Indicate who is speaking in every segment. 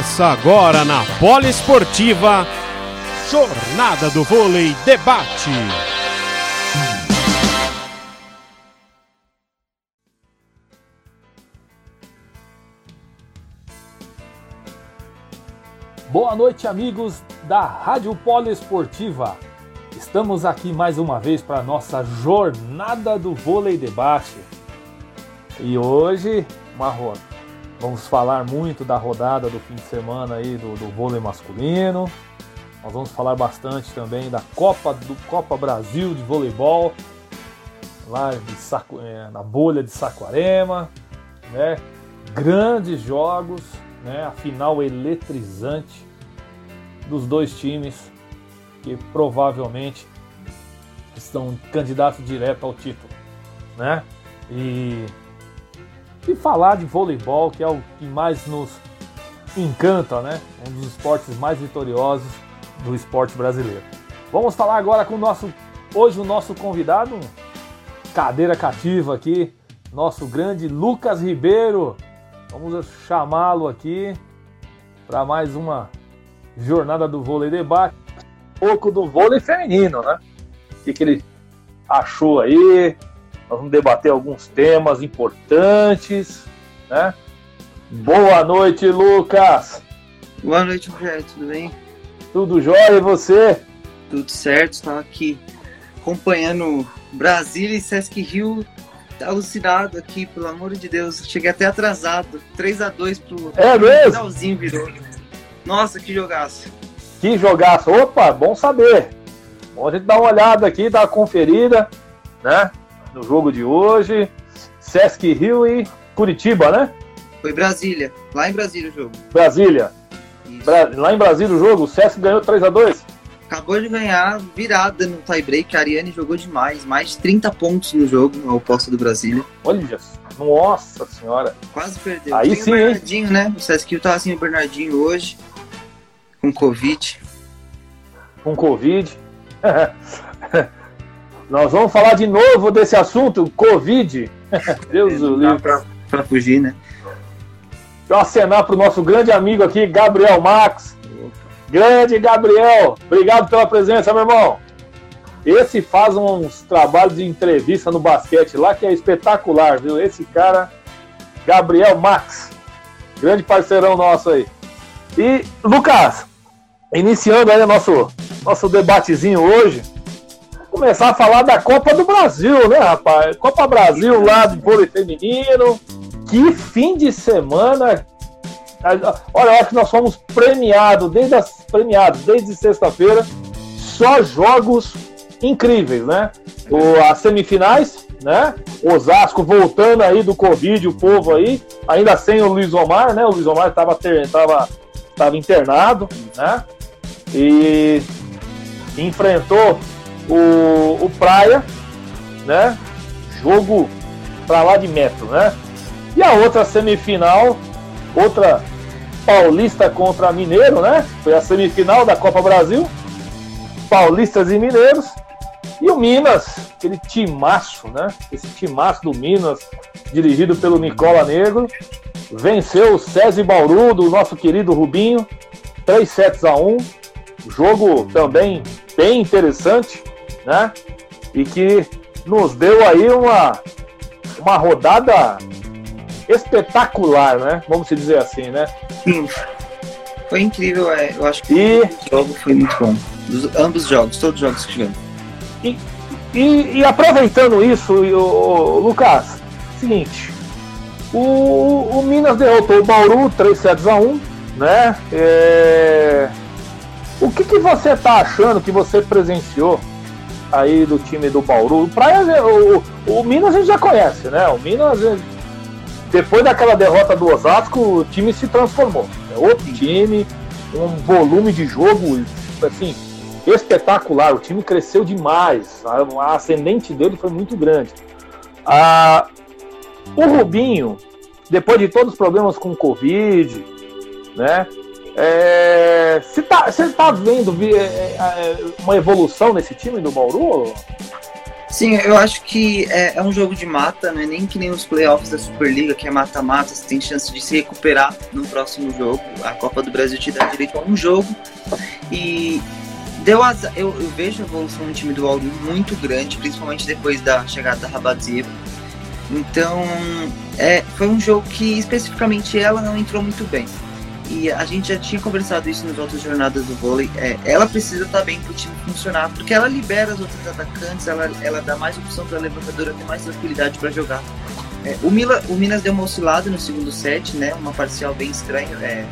Speaker 1: Começa agora na Poliesportiva Jornada do Vôlei Debate.
Speaker 2: Boa noite, amigos da Rádio Poliesportiva. Estamos aqui mais uma vez para a nossa Jornada do Vôlei Debate. E hoje, uma roda. Vamos falar muito da rodada do fim de semana aí do, do vôlei masculino. Nós vamos falar bastante também da Copa do Copa Brasil de voleibol, lá Saco, é, na bolha de Saquarema, né? Grandes jogos, né? A final eletrizante dos dois times que provavelmente estão candidatos direto ao título, né? E, e falar de voleibol, que é o que mais nos encanta, né? Um dos esportes mais vitoriosos do esporte brasileiro. Vamos falar agora com o nosso hoje o nosso convidado, cadeira cativa aqui, nosso grande Lucas Ribeiro. Vamos chamá-lo aqui para mais uma jornada do vôlei debate, um pouco do vôlei feminino, né? O que, que ele achou aí? Nós vamos debater alguns temas importantes, né? Boa noite, Lucas.
Speaker 3: Boa noite, Rogério, tudo bem?
Speaker 2: Tudo jóia e você?
Speaker 3: Tudo certo, estava aqui acompanhando Brasília e Sesc Rio alucinado aqui, pelo amor de Deus. Cheguei até atrasado. 3 a 2 pro
Speaker 2: É mesmo?
Speaker 3: finalzinho virou. Nossa, que jogaço.
Speaker 2: Que jogaço. Opa, bom saber. Bom a gente dar uma olhada aqui, dar uma conferida, né? No jogo de hoje. Sesc Rio e Curitiba, né?
Speaker 3: Foi Brasília, lá em Brasília o jogo.
Speaker 2: Brasília. Bra- Lá em Brasília o jogo, o Sesc ganhou 3 a 2
Speaker 3: Acabou de ganhar virada no tie-break. A Ariane jogou demais, mais de 30 pontos no jogo, ao oposto do Brasília.
Speaker 2: Olha, nossa senhora.
Speaker 3: Quase perdeu.
Speaker 2: Aí
Speaker 3: Tem
Speaker 2: sim,
Speaker 3: o
Speaker 2: hein?
Speaker 3: Bernardinho, né? O Sesc Rio tava sem o Bernardinho hoje, com Covid.
Speaker 2: com Covid. Nós vamos falar de novo desse assunto, Covid. Deus o
Speaker 3: Não dá
Speaker 2: livre.
Speaker 3: pra, pra fugir, né?
Speaker 2: Deixa eu acenar para o nosso grande amigo aqui, Gabriel Max. Grande Gabriel, obrigado pela presença, meu irmão. Esse faz uns trabalhos de entrevista no basquete lá que é espetacular, viu? Esse cara, Gabriel Max, grande parceirão nosso aí. E, Lucas, iniciando aí o nosso, nosso debatezinho hoje, começar a falar da Copa do Brasil, né, rapaz? Copa Brasil lá de vôlei feminino. Que fim de semana Olha, eu acho que nós fomos premiados desde as premiados desde sexta-feira, só jogos incríveis, né? O, as semifinais, né? Osasco voltando aí do Covid, o povo aí, ainda sem o Luiz Omar, né? O Luiz Omar estava tava, tava internado, né? E enfrentou o, o Praia, né? Jogo pra lá de metro, né? E a outra semifinal, outra Paulista contra Mineiro, né? Foi a semifinal da Copa Brasil. Paulistas e Mineiros. E o Minas, aquele timaço, né? Esse timaço do Minas, dirigido pelo Nicola Negro, venceu o César Bauru, do nosso querido Rubinho, 3 sets a 1. Jogo também bem interessante, né? E que nos deu aí uma, uma rodada espetacular, né? Vamos dizer assim, né?
Speaker 3: Sim. Foi incrível, é, eu acho que
Speaker 2: E,
Speaker 3: o jogo foi muito bom. Dos, ambos os jogos, todos os jogos que tivemos.
Speaker 2: e, e aproveitando isso, e o, o- Lucas, seguinte, o, o Minas derrotou o Bauru 3 sets a 1, né? É, o que, que você tá achando que você presenciou aí do time do Bauru? Praia, o, o Minas a gente já conhece, né? O Minas, eh, depois daquela derrota do Osasco, o time se transformou. É outro time, um volume de jogo, assim, espetacular. O time cresceu demais. A, a ascendente dele foi muito grande. Ah, o Rubinho, depois de todos os problemas com o Covid, né? É, você tá, você tá vendo vi- é, é, uma evolução nesse time do Bauru?
Speaker 3: Sim, eu acho que é, é, um jogo de mata, não é nem que nem os playoffs da Superliga, que é mata-mata, você tem chance de se recuperar no próximo jogo. A Copa do Brasil te dá direito a um jogo. E deu azar, eu, eu vejo a evolução do time do Bauru muito grande, principalmente depois da chegada da Rabadzieva. Então, é, foi um jogo que especificamente ela não entrou muito bem. E a gente já tinha conversado isso nas outras jornadas do vôlei. É, ela precisa estar bem para o time funcionar, porque ela libera os outros atacantes, ela, ela dá mais opção para a levantadora ter mais tranquilidade para jogar. É, o, Mila, o Minas deu uma oscilada no segundo set, né? Uma parcial bem estranha. É,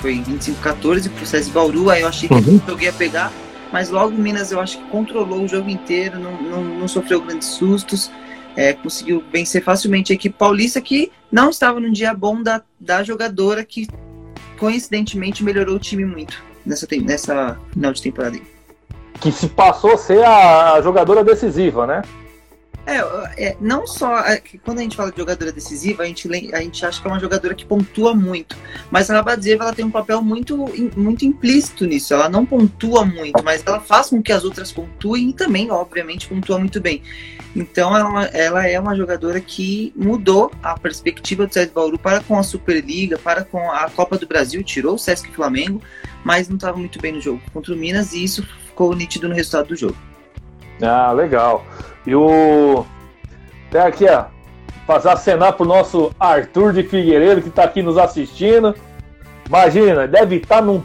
Speaker 3: foi 25-14 pro César Bauru, aí eu achei que uhum. eu ia pegar, mas logo o Minas eu acho que controlou o jogo inteiro, não, não, não sofreu grandes sustos. É, conseguiu vencer facilmente a equipe paulista que não estava num dia bom da, da jogadora que coincidentemente melhorou o time muito nessa, nessa final de temporada.
Speaker 2: Que se passou a ser a jogadora decisiva, né?
Speaker 3: É, é, não só. É, quando a gente fala de jogadora decisiva, a gente, a gente acha que é uma jogadora que pontua muito. Mas a Rabadzeva ela tem um papel muito, muito implícito nisso. Ela não pontua muito, mas ela faz com que as outras pontuem e também, obviamente, pontua muito bem. Então ela, ela é uma jogadora que mudou a perspectiva do Sesc Bauru para com a Superliga, para com a Copa do Brasil, tirou o Sesc Flamengo, mas não estava muito bem no jogo contra o Minas e isso ficou nítido no resultado do jogo.
Speaker 2: Ah, legal. E o. Até aqui, ó. Fazer acenar pro nosso Arthur de Figueiredo que está aqui nos assistindo. Imagina, deve estar tá num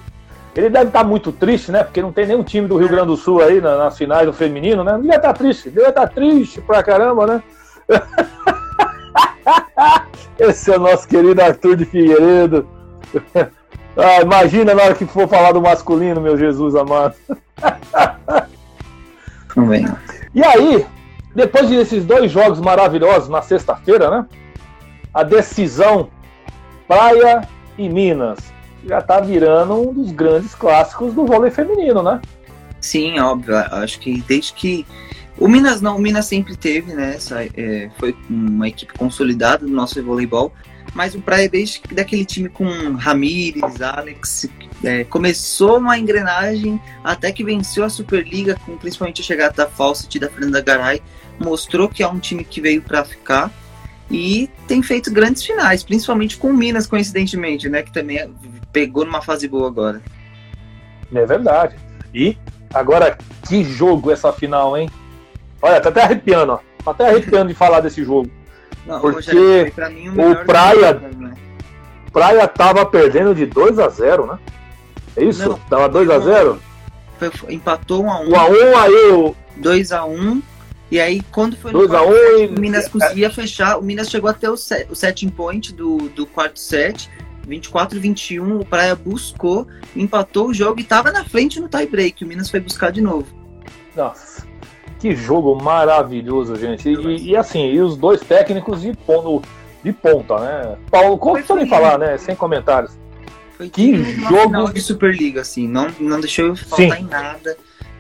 Speaker 2: ele deve estar tá muito triste, né? Porque não tem nenhum time do Rio Grande do Sul aí nas finais do feminino, né? Não devia estar tá triste, devia estar tá triste pra caramba, né? Esse é o nosso querido Arthur de Figueiredo. Ah, imagina na hora que for falar do masculino, meu Jesus amado.
Speaker 3: Também.
Speaker 2: E aí, depois desses dois jogos maravilhosos na sexta-feira, né? A decisão Praia e Minas já tá virando um dos grandes clássicos do vôlei feminino, né?
Speaker 3: Sim, óbvio. Acho que desde que. O Minas não, o Minas sempre teve, né? Essa, é, foi uma equipe consolidada do nosso voleibol. Mas o Praia, desde daquele time com Ramires, Alex, é, começou uma engrenagem até que venceu a Superliga, com principalmente a chegada da Fawcett e da Fernanda Garay, mostrou que é um time que veio para ficar e tem feito grandes finais, principalmente com o Minas, coincidentemente, né? Que também pegou numa fase boa agora.
Speaker 2: É verdade. E agora, que jogo essa final, hein? Olha, tá até arrepiando, ó. Tá até arrepiando de falar desse jogo. Não, porque Rogério, o, o Praia. Jogo, né? Praia tava perdendo de 2 a 0 né? É isso? Não, tava 2 a 0
Speaker 3: Empatou 1 a 1
Speaker 2: 1 a 1 aí o.
Speaker 3: 2 a 1 e aí, quando foi
Speaker 2: no 2 a 1 set,
Speaker 3: o Minas conseguia fechar. O Minas chegou até o, set, o setting point do, do quarto set. 24 21, o Praia buscou, empatou o jogo e estava na frente no tie break. O Minas foi buscar de novo.
Speaker 2: Nossa, que jogo maravilhoso, gente. E, e assim, e os dois técnicos de, ponto, de ponta, né? Paulo, como você nem falar, né? Sem comentários.
Speaker 3: Foi que jogo de Superliga, assim, não, não deixou eu faltar Sim. em nada.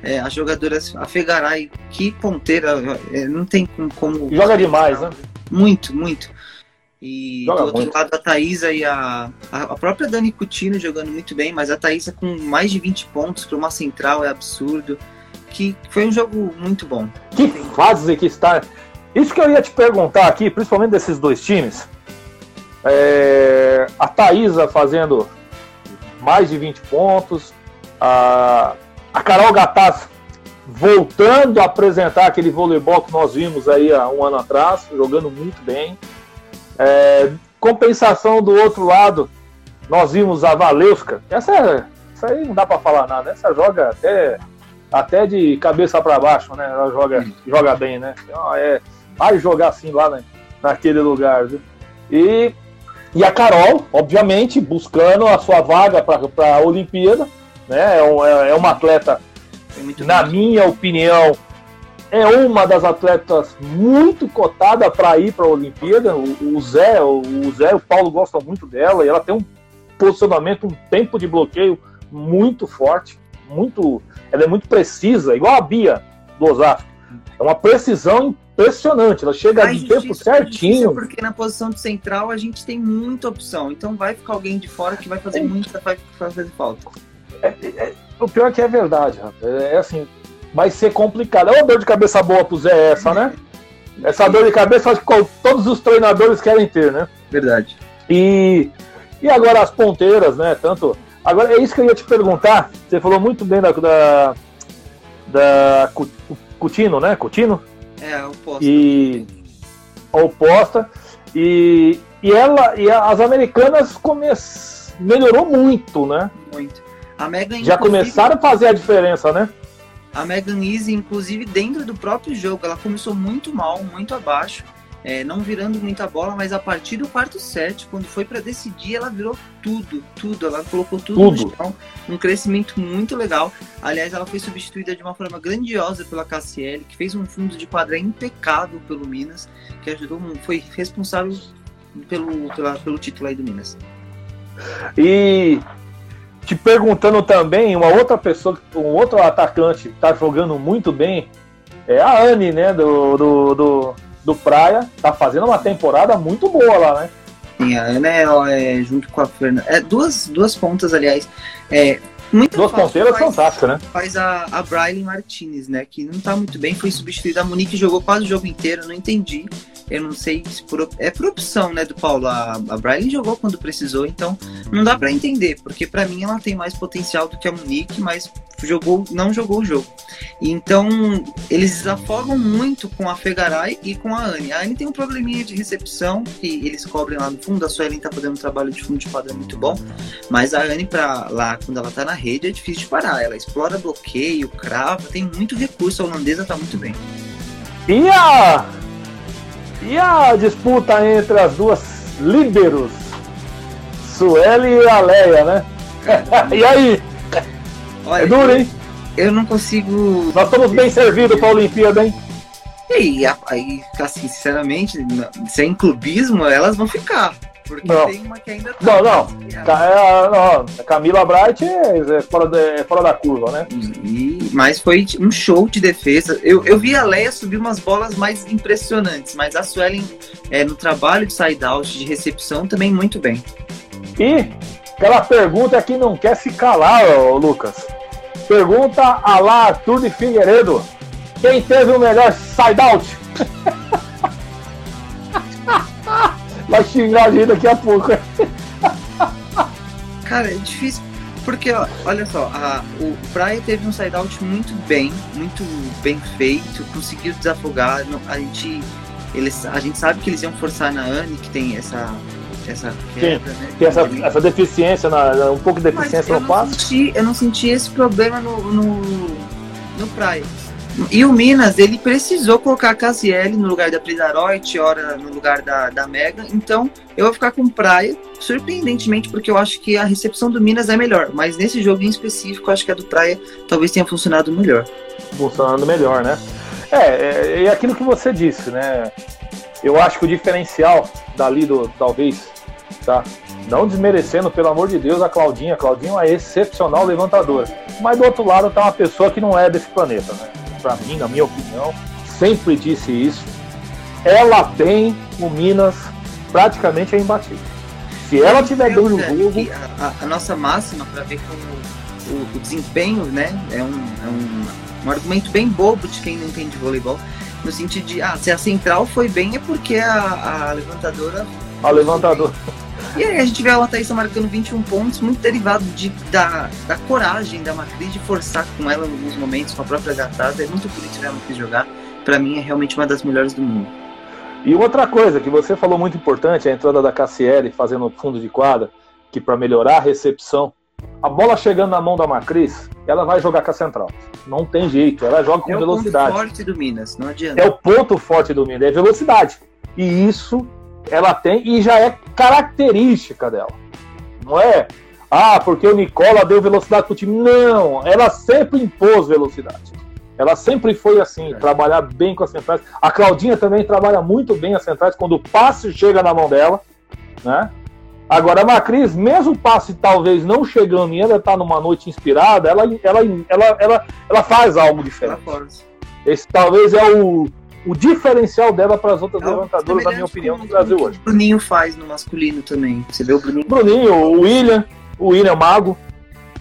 Speaker 3: É, as jogadoras, a Fegaray, que ponteira, é, não tem como.
Speaker 2: Joga demais, né?
Speaker 3: Muito, muito. E Joga do outro muito. lado a Thaisa e a, a própria Dani Coutinho jogando muito bem, mas a Thaisa com mais de 20 pontos para uma central é absurdo. Que foi um jogo muito bom.
Speaker 2: Que fase que está. Isso que eu ia te perguntar aqui, principalmente desses dois times. É, a Thaisa fazendo mais de 20 pontos, a, a Carol Gataz voltando a apresentar aquele voleibol que nós vimos aí há um ano atrás, jogando muito bem. É, compensação do outro lado, nós vimos a Valeuska. Essa, essa aí não dá para falar nada. Essa joga até, até de cabeça para baixo, né? Ela joga, joga bem, né? Então, é, vai jogar assim lá naquele lugar. Viu? E, e a Carol, obviamente, buscando a sua vaga para a Olimpíada. Né? É, é, é uma atleta, na minha opinião, é uma das atletas muito cotada para ir para a Olimpíada. O, o, Zé, o, o Zé o Paulo gostam muito dela e ela tem um posicionamento, um tempo de bloqueio muito forte, muito, ela é muito precisa, igual a Bia do Osasco. É uma precisão impressionante, ela chega de tempo certinho.
Speaker 3: Porque na posição de central a gente tem muita opção, então vai ficar alguém de fora que vai fazer é. muita vai fazer falta.
Speaker 2: É, é, o pior é que é verdade, é, é assim, vai ser complicado. É uma dor de cabeça boa pro Zé essa, né? Essa dor de cabeça acho que todos os treinadores querem ter, né?
Speaker 3: Verdade.
Speaker 2: E, e agora as ponteiras, né? Tanto. Agora é isso que eu ia te perguntar. Você falou muito bem da. da, da Coutinho, né? Coutinho?
Speaker 3: É, oposta.
Speaker 2: E. Oposta. E, e ela. E as americanas come, melhorou muito, né?
Speaker 3: Muito. A Megan,
Speaker 2: Já começaram a fazer a diferença, né?
Speaker 3: A Megan Easy, inclusive, dentro do próprio jogo, ela começou muito mal, muito abaixo, é, não virando muita bola, mas a partir do quarto set, quando foi para decidir, ela virou tudo, tudo. Ela colocou tudo, tudo, no chão, um crescimento muito legal. Aliás, ela foi substituída de uma forma grandiosa pela KCL, que fez um fundo de quadra impecável pelo Minas, que ajudou, foi responsável pelo, pela, pelo título aí do Minas.
Speaker 2: E te perguntando também, uma outra pessoa, um outro atacante que tá jogando muito bem é a Anne, né, do, do, do, do Praia, tá fazendo uma temporada muito boa lá, né?
Speaker 3: Sim, a Ana é, é junto com a Fernanda. É, duas, duas pontas, aliás. É,
Speaker 2: Duas ponteiras fantásticas, né?
Speaker 3: Faz a, a Briley Martinez, né? Que não tá muito bem, foi substituída. A Monique jogou quase o jogo inteiro, não entendi. Eu não sei se por, é por opção, né, do Paulo. A, a jogou quando precisou, então não dá para entender, porque para mim ela tem mais potencial do que a Monique, mas jogou, não jogou o jogo. Então, eles desafogam muito com a Fegaray e com a Anne. A Anne tem um probleminha de recepção que eles cobrem lá no fundo. A Suelen tá fazendo um trabalho de fundo de quadra muito bom, mas a Anne para lá quando ela tá na rede é difícil de parar. Ela explora bloqueio, crava, tem muito recurso. A holandesa tá muito bem.
Speaker 2: E a e a disputa entre as duas líderos, Sueli e Aleia, né? e aí? Olha, é duro, hein?
Speaker 3: Eu não consigo.
Speaker 2: Nós estamos bem servidos para a Olimpíada, hein?
Speaker 3: E aí, assim, sinceramente, sem clubismo, elas vão ficar. Porque não. tem uma que ainda tá.
Speaker 2: Não, não. É, não. Camila Bright é, é, fora, de, é fora da curva, né?
Speaker 3: E, mas foi um show de defesa. Eu, eu vi a Leia subir umas bolas mais impressionantes, mas a Suelen, é, no trabalho de side-out, de recepção, também muito bem.
Speaker 2: E aquela pergunta que não quer se calar, ô, Lucas. Pergunta a lá Arthur de Figueiredo. Quem teve o melhor side-out? Vai xingar a gente daqui a pouco.
Speaker 3: Cara, é difícil. Porque, ó, olha só, a, o Praia teve um side-out muito bem, muito bem feito, conseguiu desafogar. A gente, eles, a gente sabe que eles iam forçar na Anne, que tem essa essa quebra,
Speaker 2: né? Tem essa, essa deficiência, na, um pouco de deficiência no passo.
Speaker 3: eu não senti esse problema no, no, no Praia. E o Minas, ele precisou colocar a Casiele no lugar da Pridaroit, ora no lugar da, da Mega. Então, eu vou ficar com Praia, surpreendentemente, porque eu acho que a recepção do Minas é melhor. Mas nesse jogo em específico, eu acho que a do Praia talvez tenha funcionado melhor.
Speaker 2: Funcionando melhor, né? É, é, é aquilo que você disse, né? Eu acho que o diferencial dali do, talvez, tá? Não desmerecendo, pelo amor de Deus, a Claudinha. A Claudinha é uma excepcional levantadora. Mas do outro lado tá uma pessoa que não é desse planeta, né? Para mim, na minha opinião, sempre disse isso. Ela tem o Minas praticamente é imbatível. Se ela tiver bem no jogo.
Speaker 3: A, a, nossa máxima para ver como o, o, desempenho, né? É, um, é um, um, argumento bem bobo de quem não entende voleibol. No sentido de, ah, se a central foi bem é porque a, a levantadora.
Speaker 2: A levantadora.
Speaker 3: E aí a gente vê a Thaís marcando 21 pontos, muito derivado de, da, da coragem da Macris de forçar com ela em alguns momentos, com a própria gatada. É muito bonito ver a Macris jogar. Para mim é realmente uma das melhores do mundo.
Speaker 2: E outra coisa que você falou muito importante, a entrada da Cassiele fazendo fundo de quadra, que para melhorar a recepção, a bola chegando na mão da Macris, ela vai jogar com a central. Não tem jeito, ela joga com
Speaker 3: é
Speaker 2: velocidade. É
Speaker 3: o ponto forte do Minas, não adianta.
Speaker 2: É o ponto forte do Minas, é velocidade. E isso ela tem e já é característica dela. Não é, ah, porque o Nicola deu velocidade para o time. Não, ela sempre impôs velocidade. Ela sempre foi assim, é. trabalhar bem com as centrais. A Claudinha também trabalha muito bem as centrais quando o passe chega na mão dela, né? Agora, a Macris, mesmo o passe talvez não chegando e ela está numa noite inspirada, ela, ela, ela, ela, ela faz algo diferente. Esse talvez é o, o diferencial dela para as outras é levantadoras, na minha opinião, no Brasil hoje.
Speaker 3: O Bruninho faz no masculino também. Você vê o Bruninho.
Speaker 2: Bruninho, o William, o William Mago.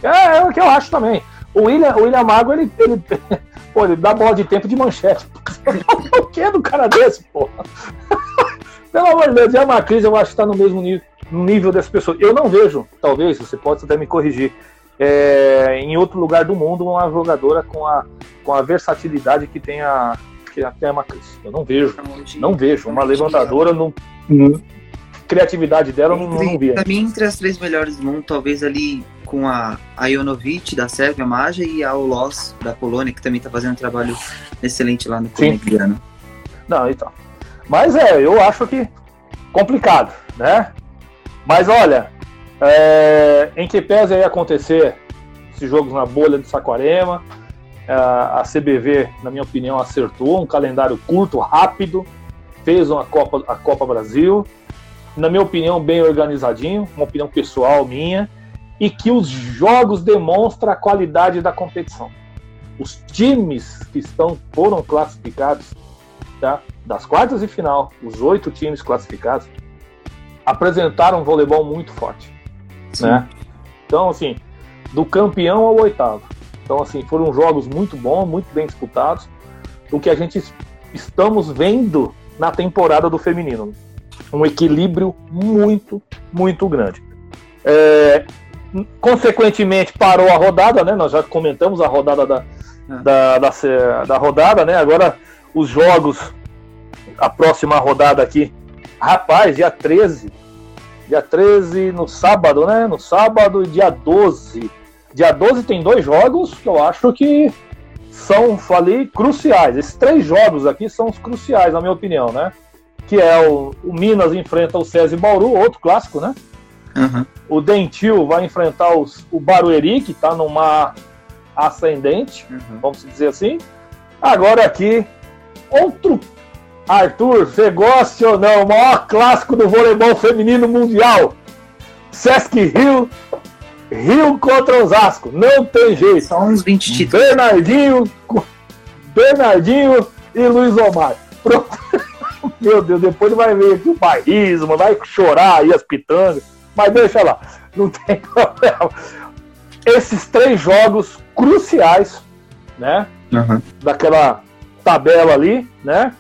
Speaker 2: É, é o que eu acho também. O William, o William Mago, ele, ele Pô, ele dá bola de tempo de manchete. o que é do cara desse, pô? Pelo amor de Deus, é uma crise, eu acho que está no mesmo nível, no nível dessa pessoa. Eu não vejo, talvez, você pode até me corrigir, é, em outro lugar do mundo uma jogadora com a, com a versatilidade que tem a, que tem a Macris. Eu não vejo. Não vejo. Uma levantadora, não, criatividade dela, eu não, não vi.
Speaker 3: Pra mim, entre as três melhores do mundo, talvez ali com a, a Ionovic da Sérvia, Maja, e a Olos da Polônia, que também tá fazendo um trabalho excelente lá no colombiano.
Speaker 2: Não, então. Mas é, eu acho que complicado, né? Mas olha, é, em que pese aí acontecer esses jogos na bolha de Saquarema, a CBV, na minha opinião, acertou um calendário curto, rápido, fez uma Copa, a Copa Brasil, na minha opinião, bem organizadinho, uma opinião pessoal minha, e que os jogos demonstram a qualidade da competição. Os times que estão foram classificados tá, das quartas de final, os oito times classificados, apresentaram um voleibol muito forte. Né? Então, assim, do campeão ao oitavo. Então, assim, foram jogos muito bons, muito bem disputados. O que a gente estamos vendo na temporada do feminino. Um equilíbrio muito, muito grande. É, consequentemente, parou a rodada, né? Nós já comentamos a rodada da, é. da, da, da rodada, né? Agora, os jogos, a próxima rodada aqui. Rapaz, dia 13. Dia 13 no sábado, né? No sábado e dia 12. Dia 12 tem dois jogos que eu acho que são, falei, cruciais. Esses três jogos aqui são os cruciais, na minha opinião, né? Que é o, o Minas enfrenta o César Bauru, outro clássico, né? Uhum. O Dentil vai enfrentar os, o Barueri, que está numa ascendente, uhum. vamos dizer assim. Agora aqui, outro Arthur, você gosta ou não? O maior clássico do voleibol feminino mundial. Sesc Rio, Rio contra Osasco. Não tem jeito.
Speaker 3: Só uns 20 títulos.
Speaker 2: Bernardinho, Bernardinho e Luiz Omar. Pronto. Meu Deus, depois vai ver aqui o bairrismo, vai chorar aí as pitangas. Mas deixa lá, não tem problema. Esses três jogos cruciais, né? Uhum. Daquela tabela ali, né?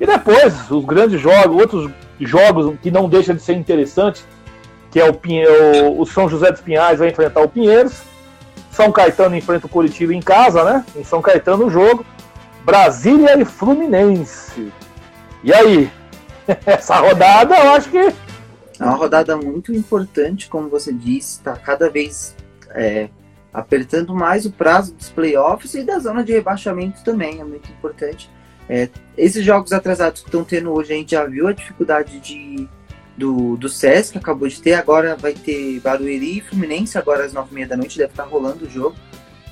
Speaker 2: E depois, os grandes jogos, outros jogos que não deixam de ser interessantes, que é o, o, São José dos Pinhais vai enfrentar o Pinheiros, São Caetano enfrenta o Curitiba em casa, né? Em São Caetano o jogo, Brasília e Fluminense. E aí? Essa rodada eu acho que
Speaker 3: é uma rodada muito importante, como você disse, está cada vez é, apertando mais o prazo dos playoffs e da zona de rebaixamento também, é muito importante. É, esses jogos atrasados que estão tendo hoje, a gente já viu a dificuldade de, do, do SES, que acabou de ter, agora vai ter Barueri e Fluminense, agora às nove e meia da noite, deve estar rolando o jogo.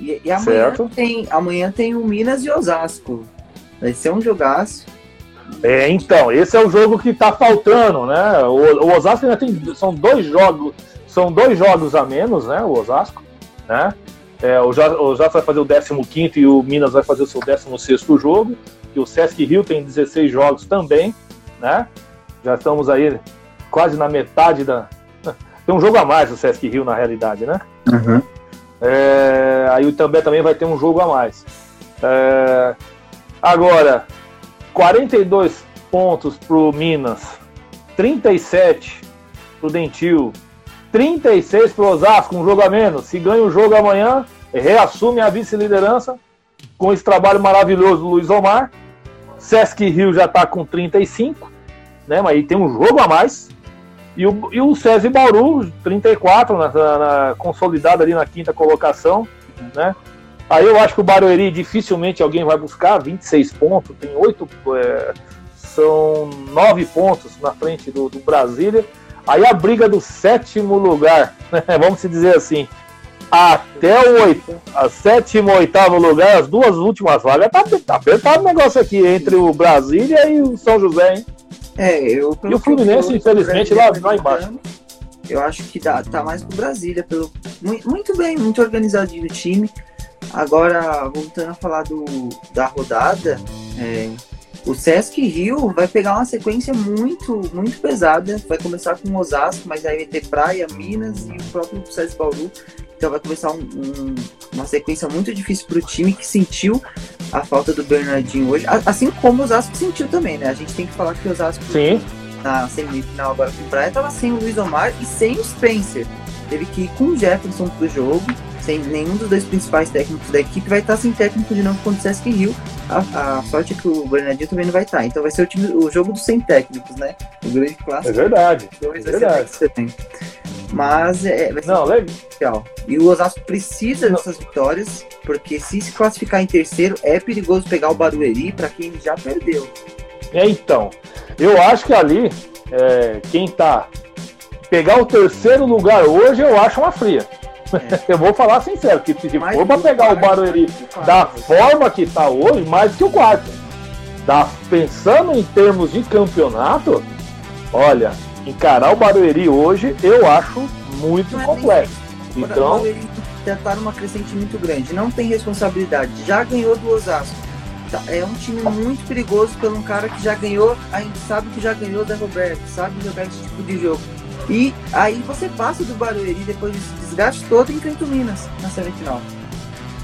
Speaker 3: E, e amanhã, tem, amanhã tem o Minas e Osasco. Vai ser um jogaço.
Speaker 2: É, então, esse é o jogo que está faltando, né? O, o, Osasco ainda tem. São dois jogos. São dois jogos a menos, né? O Osasco. Né? É, o, Osasco vai fazer o 15 e o Minas vai fazer o seu 16 jogo. E o Sesc Rio tem 16 jogos também, né? Já estamos aí quase na metade da. Tem um jogo a mais o Sesc Rio, na realidade, né? Uhum. É, aí o També também vai ter um jogo a mais. É, agora, 42 pontos pro Minas, 37 pro Dentil, 36 pro Osasco, um jogo a menos. Se ganha o jogo amanhã, reassume a vice-liderança com esse trabalho maravilhoso do Luiz Omar. Sesc Rio já está com 35, né? Mas aí tem um jogo a mais. E o, e o César Bauru, 34, na, na, consolidado ali na quinta colocação, né? Aí eu acho que o Barueri dificilmente alguém vai buscar 26 pontos, tem oito, é, são nove pontos na frente do, do Brasília. Aí a briga do sétimo lugar, né, vamos dizer assim, até o oito, a sétimo, oitavo lugar, as duas últimas vagas, tá, tá apertado o negócio aqui entre o Brasília e o São José, hein?
Speaker 3: É, eu.
Speaker 2: E o Fluminense, infelizmente, lá, lá embaixo.
Speaker 3: Eu acho que dá, tá mais pro Brasília, pelo, muito bem, muito organizadinho o time. Agora, voltando a falar do, da rodada, é, o Sesc Rio vai pegar uma sequência muito, muito pesada. Vai começar com o Osasco, mas aí vai ter Praia, Minas e o próprio Sesc Bauru. Então vai começar um, um, uma sequência muito difícil para o time que sentiu a falta do Bernardinho hoje, assim como o Osasco sentiu também, né? A gente tem que falar que o Osasco
Speaker 2: Sim.
Speaker 3: na semifinal agora com o Praia tava sem o Luiz Omar e sem o Spencer. Teve que ir com o Jefferson pro jogo, sem nenhum dos dois principais técnicos da equipe, vai estar sem técnico de novo contra o Sesc Rio. A, a, sorte é que o Bernardinho também não vai estar. Então vai ser o, time, o jogo dos sem técnicos, né? O grande clássico.
Speaker 2: É verdade.
Speaker 3: Dois
Speaker 2: é verdade.
Speaker 3: Mas é, vai ser
Speaker 2: Não, legal.
Speaker 3: E o Osasco precisa dessas vitórias, porque se se classificar em terceiro, é perigoso pegar o Barueri para quem já perdeu.
Speaker 2: É, então, eu acho que ali, é, quem tá. Pegar o terceiro lugar hoje, eu acho uma fria. Eu vou falar sincero, que se
Speaker 3: Mais
Speaker 2: for pra pegar o Barueri
Speaker 3: quarto.
Speaker 2: da forma que tá hoje, mais que o quarto. Da, pensando em termos de campeonato, olha, encarar o Barueri hoje eu acho muito
Speaker 3: é
Speaker 2: complexo.
Speaker 3: O
Speaker 2: Então,
Speaker 3: Barueri já tá numa crescente muito grande, não tem responsabilidade, já ganhou do Osasco. Tá- É um time muito perigoso pelo um cara que já ganhou, a gente sabe que já ganhou da Roberto, sabe jogar esse tipo de jogo. E aí você passa do Barueri depois desse desgaste todo enfrenta o Minas na semifinal.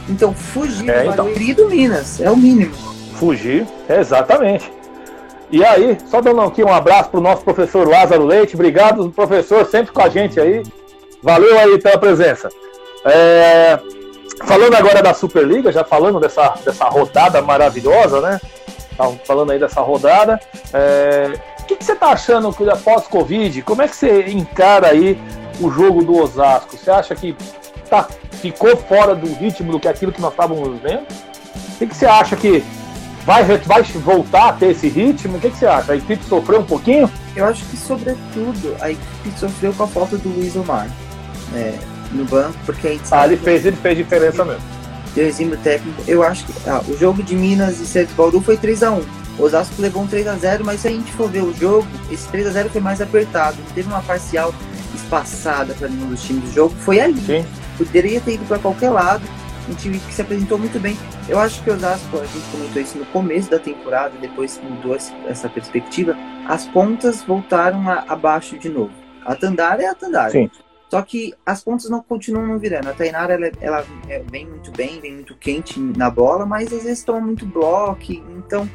Speaker 3: Então fugir
Speaker 2: É,
Speaker 3: do
Speaker 2: então.
Speaker 3: Barueri do Minas é o mínimo.
Speaker 2: fugir, exatamente. E aí, só dando aqui um abraço pro nosso professor Lázaro Leite. Obrigado, professor, sempre com a gente aí. Valeu aí pela presença. É, Falando agora da Superliga, já falando dessa, dessa rodada maravilhosa, né? Falando aí dessa rodada. É, que, que você tá achando que após Covid? Como é que você encara aí o jogo do Osasco? Você acha que tá, ficou fora do ritmo do que aquilo que nós estávamos vendo? O que, que você acha que vai, vai voltar a ter esse ritmo? O que, que você acha? A equipe sofreu um pouquinho?
Speaker 3: Eu acho que, sobretudo, a equipe sofreu com a falta do Luiz Omar né, no banco, porque a gente
Speaker 2: Ah,
Speaker 3: sabe
Speaker 2: ele fez, ele fez diferença mesmo.
Speaker 3: De exímio técnico. Eu acho que ah, o jogo de Minas e Sérgio Bauru foi 3x1. O Osasco levou um 3x0, mas se a gente for ver o jogo, esse 3x0 foi mais apertado. Não teve uma parcial espaçada para nenhum dos times do jogo. Foi ali.
Speaker 2: Sim.
Speaker 3: Poderia ter ido para qualquer lado. Um time que se apresentou muito bem. Eu acho que o Osasco, a gente comentou isso no começo da temporada, depois mudou essa perspectiva, as pontas voltaram a- abaixo de novo. A Tandara é a Tandara.
Speaker 2: Sim.
Speaker 3: Só que as pontas não continuam não virando. A Tainara ela, ela é, vem muito bem, vem muito quente na bola, mas às vezes toma muito bloco. Então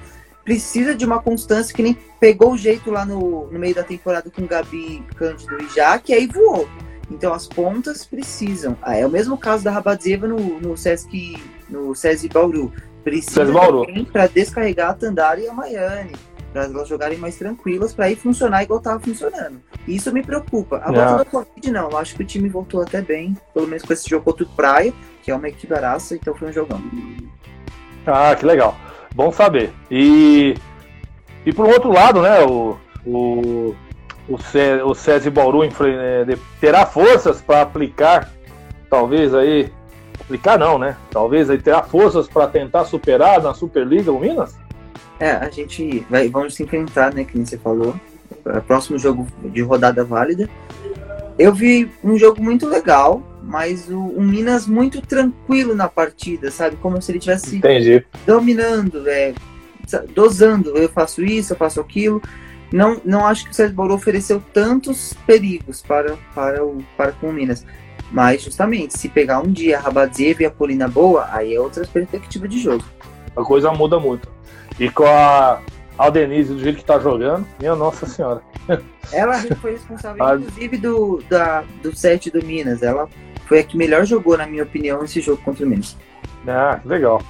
Speaker 3: precisa de uma constância que nem pegou o jeito lá no, no meio da temporada com Gabi, Cândido e Jaque, aí voou. Então as pontas precisam. Ah, é o mesmo caso da Rabadzeva no, no Sesc, no SESI Bauru. Precisa
Speaker 2: Bauru.
Speaker 3: para descarregar a Tandara e a Maiane. Para elas jogarem mais tranquilas, para ir funcionar igual estava funcionando. E Isso me preocupa. A
Speaker 2: Não.
Speaker 3: volta da Covid, não. Eu acho que o time voltou até bem, pelo menos com esse jogo contra o Praia, que é uma equipe araça, então foi um jogão.
Speaker 2: Ah, que legal. Bom saber. E, e por outro lado, né, o, o, o, Cé- o SESI Bauru de- terá forças para aplicar, talvez aí. Aplicar não, né? Talvez aí terá forças para tentar superar na Superliga o Minas?
Speaker 3: É, a gente vai, vamos se enfrentar, né, que nem você falou. É, Próximo jogo de rodada válida. Eu vi um jogo muito legal, mas o, o Minas muito tranquilo na partida, sabe? Como se ele tivesse
Speaker 2: Entendi.
Speaker 3: dominando, é, sa- dosando. Eu faço isso, eu faço aquilo. Não, não acho que o Sérgio Bauru ofereceu tantos perigos para, para, o, para com o Minas. Mas, justamente, se pegar um dia a Rabadzeva e a Polina boa, aí é outra perspectiva de jogo.
Speaker 2: A coisa muda muito. E com a Aldenise do jeito que tá jogando, minha nossa senhora.
Speaker 3: Ela foi responsável, inclusive, do, da, do set do Minas. Ela foi a que melhor jogou, na minha opinião, esse jogo contra o Minas.
Speaker 2: Ah, legal.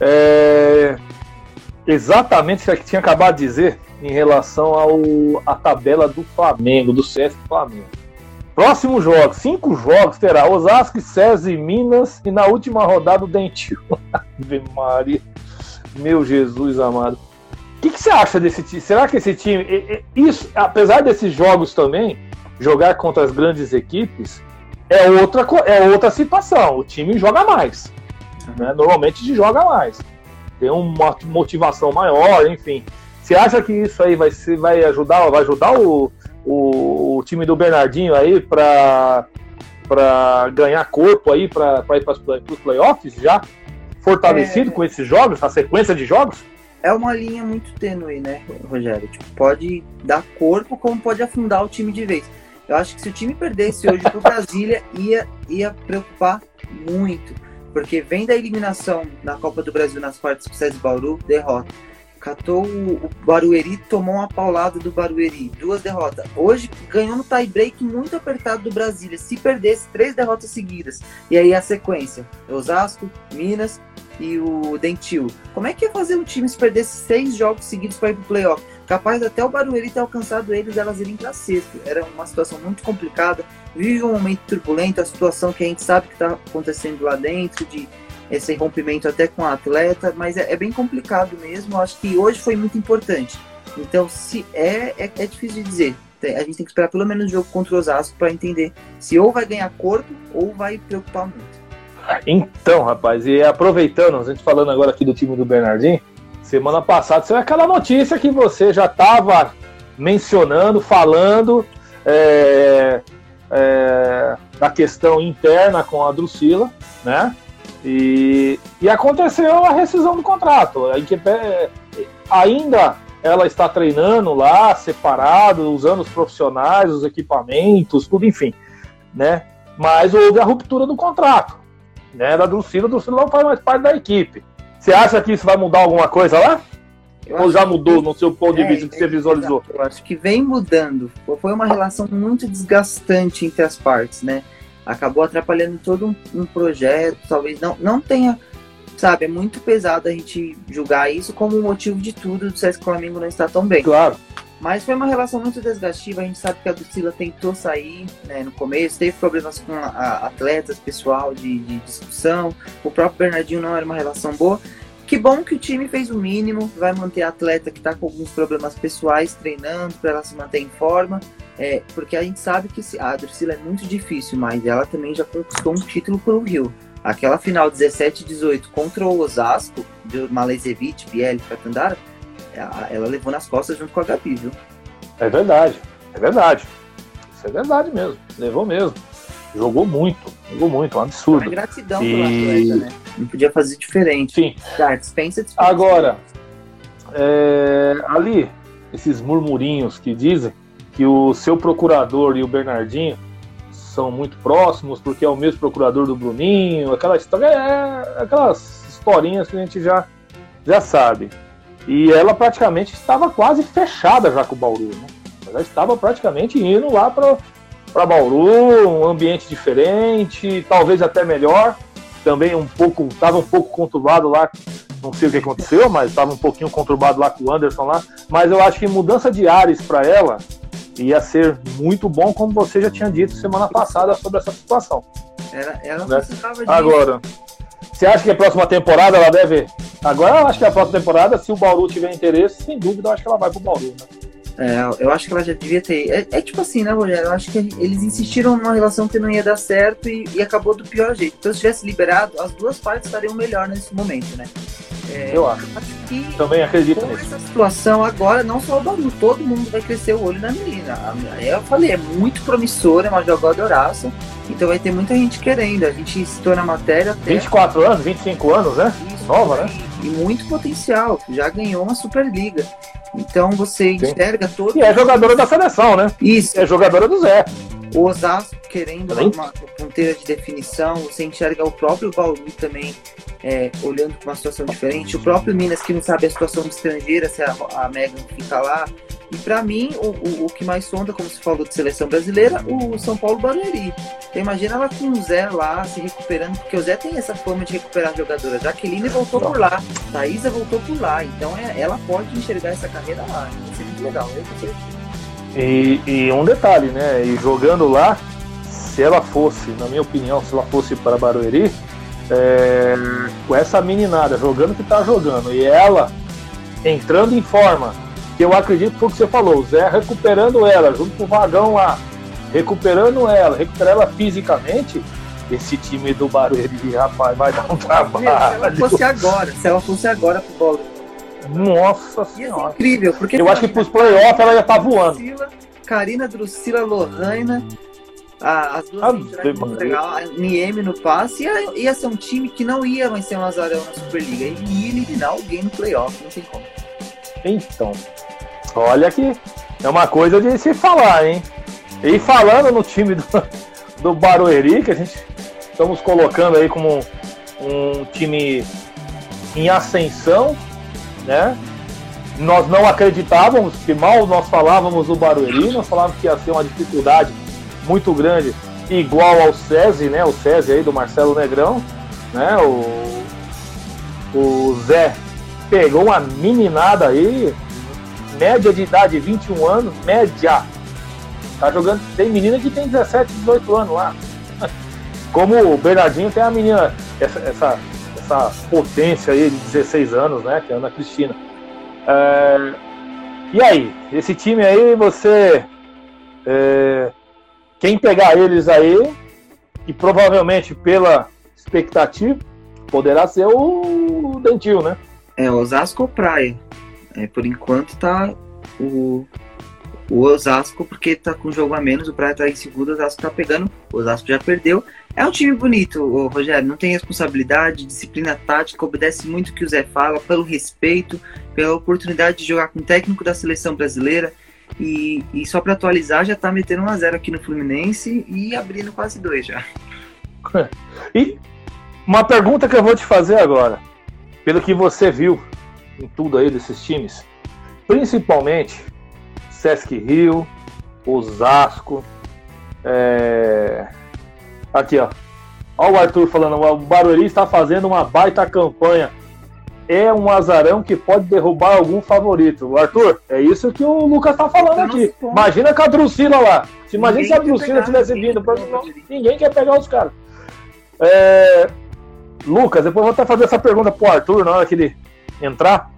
Speaker 2: É, Exatamente o que tinha acabado de dizer em relação ao à tabela do Flamengo, do CS Flamengo. Próximo jogo, cinco jogos terá Osasco, César e Minas e na última rodada o Dentil. Ave Maria, meu Jesus amado. O que, que você acha desse time? Será que esse time, isso, apesar desses jogos também, jogar contra as grandes equipes é outra, é outra situação. O time joga mais né? Normalmente se joga mais. Tem uma motivação maior, enfim. Você acha que isso aí vai, ser, vai ajudar, vai ajudar o, o, o time do Bernardinho aí para para ganhar corpo aí para ir para os playoffs já? Fortalecido
Speaker 3: É.
Speaker 2: com esses jogos, a sequência de jogos?
Speaker 3: É uma linha muito tênue, né, Rogério? Tipo, pode dar corpo, como pode afundar o time de vez. Eu acho que se o time perdesse hoje pro Brasília, ia, ia preocupar muito. Porque vem da eliminação na Copa do Brasil nas quartas especiais de Bauru, derrota. Catou o Barueri, tomou uma paulada do Barueri, duas derrotas. Hoje ganhou no tie-break muito apertado do Brasília. Se perdesse, três derrotas seguidas. E aí a sequência: Osasco, Minas e o Dentil. Como é que ia fazer um time se perdesse seis jogos seguidos para ir pro playoff? Capaz até o Barueri ter alcançado eles, elas irem para sexto. Era uma situação muito complicada. Vive um momento turbulento, a situação que a gente sabe que está acontecendo lá dentro, de esse rompimento até com a atleta, mas é, é, bem complicado mesmo. Acho que hoje foi muito importante. Então, se é, é, é difícil de dizer. A gente tem que esperar pelo menos o jogo contra o Osasco para entender se ou vai ganhar corpo ou vai preocupar muito.
Speaker 2: Então, rapaz, e aproveitando, a gente falando agora aqui do time do Bernardinho, semana passada saiu aquela notícia que você já estava mencionando, falando é, é, da questão interna com a Drusila, né? E, e aconteceu a rescisão do contrato. A equipe é, ainda ela está treinando lá, separado, usando os profissionais, os equipamentos, tudo, enfim, né? Mas houve a ruptura do contrato, né? Da Drusila, a Drusila não faz mais parte da equipe. Você acha que isso vai mudar alguma coisa lá? Eu Ou já mudou que... no seu ponto de é, vista que você visualizou?
Speaker 3: Eu acho que vem mudando. Foi uma relação muito desgastante entre as partes, né? Acabou atrapalhando todo um, um, projeto, talvez não, não tenha, sabe, é muito pesado a gente julgar isso como o motivo de tudo do Sesc Flamengo não estar tão bem.
Speaker 2: Claro.
Speaker 3: Mas foi uma relação muito desgastiva, a gente sabe que a Lucila tentou sair né, no começo, teve problemas com a, a, atletas, pessoal de, de discussão, o próprio Bernardinho não era uma relação boa. Que bom que o time fez o mínimo, vai manter a atleta que está com alguns problemas pessoais treinando para ela se manter em forma. É, porque a gente sabe que a Drusila é muito difícil, mas ela também já conquistou um título pelo Rio. Aquela final 17-18 contra o Osasco, de Malezevich, Biel e Katandara, ela levou nas costas junto com a Gabi, viu?
Speaker 2: É verdade, é verdade. Isso é verdade mesmo, levou mesmo. Jogou muito, jogou muito, um absurdo. Uma
Speaker 3: gratidão e... pelo atleta, né? Não podia fazer diferente.
Speaker 2: Sim.
Speaker 3: Tá, dispensa, dispensa.
Speaker 2: Agora, é, ali, esses murmurinhos que dizem que o seu procurador e o Bernardinho são muito próximos, porque é o mesmo procurador do Bruninho, aquela história, é, aquelas historinhas que a gente já, já sabe. E ela praticamente estava quase fechada já com o Bauru, né? Ela estava praticamente indo lá para Bauru, um ambiente diferente, talvez até melhor. Também um pouco, estava um pouco conturbado lá, não sei o que aconteceu, mas estava um pouquinho conturbado lá com o Anderson lá. Mas eu acho que mudança de ares para ela ia ser muito bom, como você já tinha dito semana passada sobre essa situação.
Speaker 3: Ela, ela né? precisava
Speaker 2: de... Agora, você acha que a próxima temporada ela deve. Agora eu acho que a próxima temporada, se o Bauru tiver interesse, sem dúvida eu acho que ela vai pro Bauru, né?
Speaker 3: É, eu acho que ela já devia ter. É, é, tipo assim, né, Rogério? Eu acho que eles insistiram numa relação que não ia dar certo e, e acabou do pior jeito. Então, se tivesse liberado, as duas partes estariam melhor nesse momento, né?
Speaker 2: É, eu acho. acho que Também acredito
Speaker 3: com nisso. essa situação agora, não só o Bauru, todo mundo vai crescer o olho na menina. Eu falei, é muito promissora, é uma jogadoraça. Então vai ter muita gente querendo. A gente citou na matéria. Até...
Speaker 2: 24 anos, 25 anos, né? Isso, Nova, né?
Speaker 3: E muito potencial. Já ganhou uma Superliga. Então você Sim. enxerga todo.
Speaker 2: E é jogadora da seleção, né?
Speaker 3: Isso.
Speaker 2: É jogadora do Zé.
Speaker 3: O Osasco querendo uma ponteira de definição, você enxerga o próprio Bauru também é, olhando para uma situação diferente, o próprio Minas que não sabe a situação estrangeira, se a, a Megan fica lá. E para mim, o, o, o, que mais sonda, como se falou de seleção brasileira, o São Paulo Barueri. Então, imagina ela com o Zé lá se recuperando, porque o Zé tem essa forma de recuperar jogadoras. Jaqueline voltou por lá, Thaisa voltou por lá, então é, ela pode enxergar essa carreira lá. Vai ser muito legal, eu
Speaker 2: e, e um detalhe, né? E jogando lá, se ela fosse, na minha opinião, se ela fosse para Barueri, é, com essa meninada jogando que tá jogando e ela entrando em forma, que eu acredito que o que você falou, o Zé recuperando ela, junto com o Vagão lá, recuperando ela, recuperando ela fisicamente, esse time do Barueri, rapaz, vai dar um trabalho. Se
Speaker 3: ela fosse agora, se ela fosse agora pro Bola.
Speaker 2: Nossa senhora.
Speaker 3: incrível, porque
Speaker 2: eu acho que pros playoffs ela já tá voando. Drusila,
Speaker 3: Karina Drusila Lohana, as duas ah, legal, a Nieme no passe, ia, ia ser um time que não ia mais ser um azarão na Superliga, ele ia eliminar alguém no playoff, não tem como.
Speaker 2: Então, olha que é uma coisa de se falar, hein? E falando no time do, do Barueri, que a gente estamos colocando aí como um time em ascensão, né? Nós não acreditávamos, que mal nós falávamos do Barueri, nós falávamos que ia ser uma dificuldade muito grande, igual ao SESI, né? O SESI aí do Marcelo Negrão, né? O, o Zé pegou uma meninada aí, média de idade 21 anos, média. Tá jogando, tem menina que tem 17, 18 anos lá. Como o Bernardinho tem a menina, essa, essa, essa potência aí de 16 anos, né? Que é a Ana Cristina. É, e aí, esse time aí, você. É, quem pegar eles aí, e provavelmente pela expectativa, poderá ser o Dentil, né?
Speaker 3: É, Osasco ou Praia. É, por enquanto tá o, o Osasco, porque tá com jogo a menos, o Praia tá em segundo, o Osasco tá pegando, o Osasco já perdeu. É um time bonito, o Rogério, não tem responsabilidade, disciplina tática, obedece muito o que o Zé fala, pelo respeito, pela oportunidade de jogar com o técnico da seleção brasileira. E, e só para atualizar, já tá metendo 1x0 aqui no Fluminense e abrindo quase dois já.
Speaker 2: E uma pergunta que eu vou te fazer agora, pelo que você viu em tudo aí desses times, principalmente Sesc Rio, Osasco, é... aqui ó, Olha o Arthur falando, o Barueri está fazendo uma baita campanha. É um azarão que pode derrubar algum favorito. Arthur, é isso que o Lucas está falando aqui. Imagina com a Drusila lá. Imagina se a Drusila tivesse vindo. Pra... Ninguém quer pegar os caras. É... Lucas, depois eu vou até fazer essa pergunta pro Arthur na hora que ele entrar.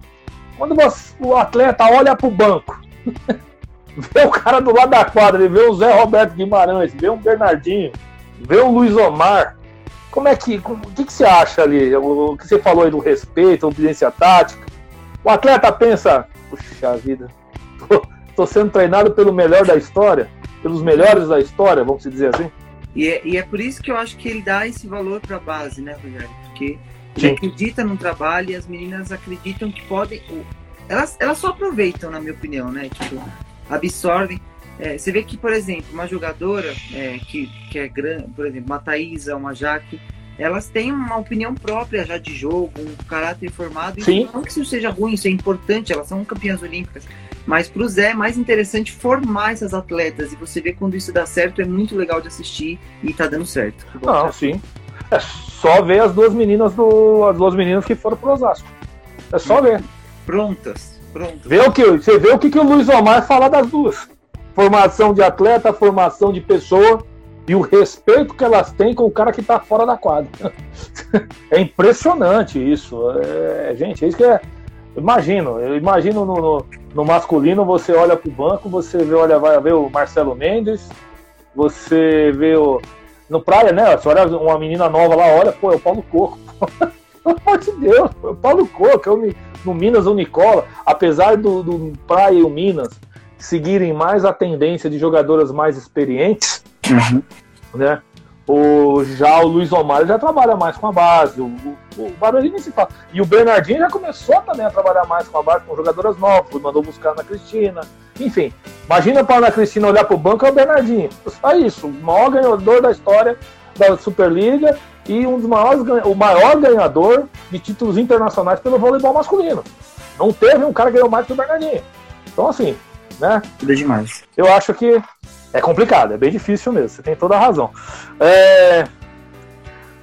Speaker 2: Quando você, o atleta olha pro banco, vê o cara do lado da quadra, ele vê o Zé Roberto Guimarães, vê o Bernardinho, vê o Luiz Omar. Como é que. o que, que você acha ali? O, o que você falou aí do respeito, obediência tática? O atleta pensa, puxa vida, tô, tô sendo treinado pelo melhor da história, pelos melhores da história, vamos dizer assim.
Speaker 3: E é, e é por isso que eu acho que ele dá esse valor para a base, né, Rogério? Porque ele Sim. acredita no trabalho e as meninas acreditam que podem. Elas, elas só aproveitam, na minha opinião, né? Tipo, absorvem. É, você vê que, por exemplo, uma jogadora é, que, que é grande, por exemplo, uma Thaisa, uma Jaque, elas têm uma opinião própria já de jogo, um caráter formado.
Speaker 2: Sim.
Speaker 3: não que isso seja ruim, isso é importante, elas são campeãs olímpicas. Mas para o Zé é mais interessante formar essas atletas. E você vê quando isso dá certo, é muito legal de assistir e tá dando certo.
Speaker 2: Não, sim. É só ver as duas meninas do. As duas meninas que foram pro Osasco. É só ver.
Speaker 3: Prontas. Prontas.
Speaker 2: Vê o que, você vê o que, que o Luiz Omar fala das duas. Formação de atleta, formação de pessoa e o respeito que elas têm com o cara que tá fora da quadra. é impressionante isso. É, gente, é isso que é Imagino, eu imagino no, no, no, masculino, você olha pro banco, você vê, olha, vai ver o Marcelo Mendes, você vê o. No praia, né? Você olha uma menina nova lá, olha, pô, é o Paulo Coco. Pelo amor de Deus, é o Paulo Coco, é o, no Minas o Nicola, apesar do, do Praia e o Minas seguirem mais a tendência de jogadoras mais experientes, uhum. né? O, já o Luiz Omar já trabalha mais com a base, o, o, nem se fala. E o Bernardinho já começou também a trabalhar mais com a base, com jogadoras novas, mandou buscar a Ana Cristina. Enfim, imagina para a Ana Cristina olhar para o banco é o Bernardinho. Só isso, o maior ganhador da história da Superliga e um dos maiores, o maior ganhador de títulos internacionais pelo voleibol masculino. Não teve um cara que ganhou mais que o Bernardinho. Então, assim, né?
Speaker 3: Demais.
Speaker 2: Eu acho que é complicado, é bem difícil mesmo, você tem toda a razão. É...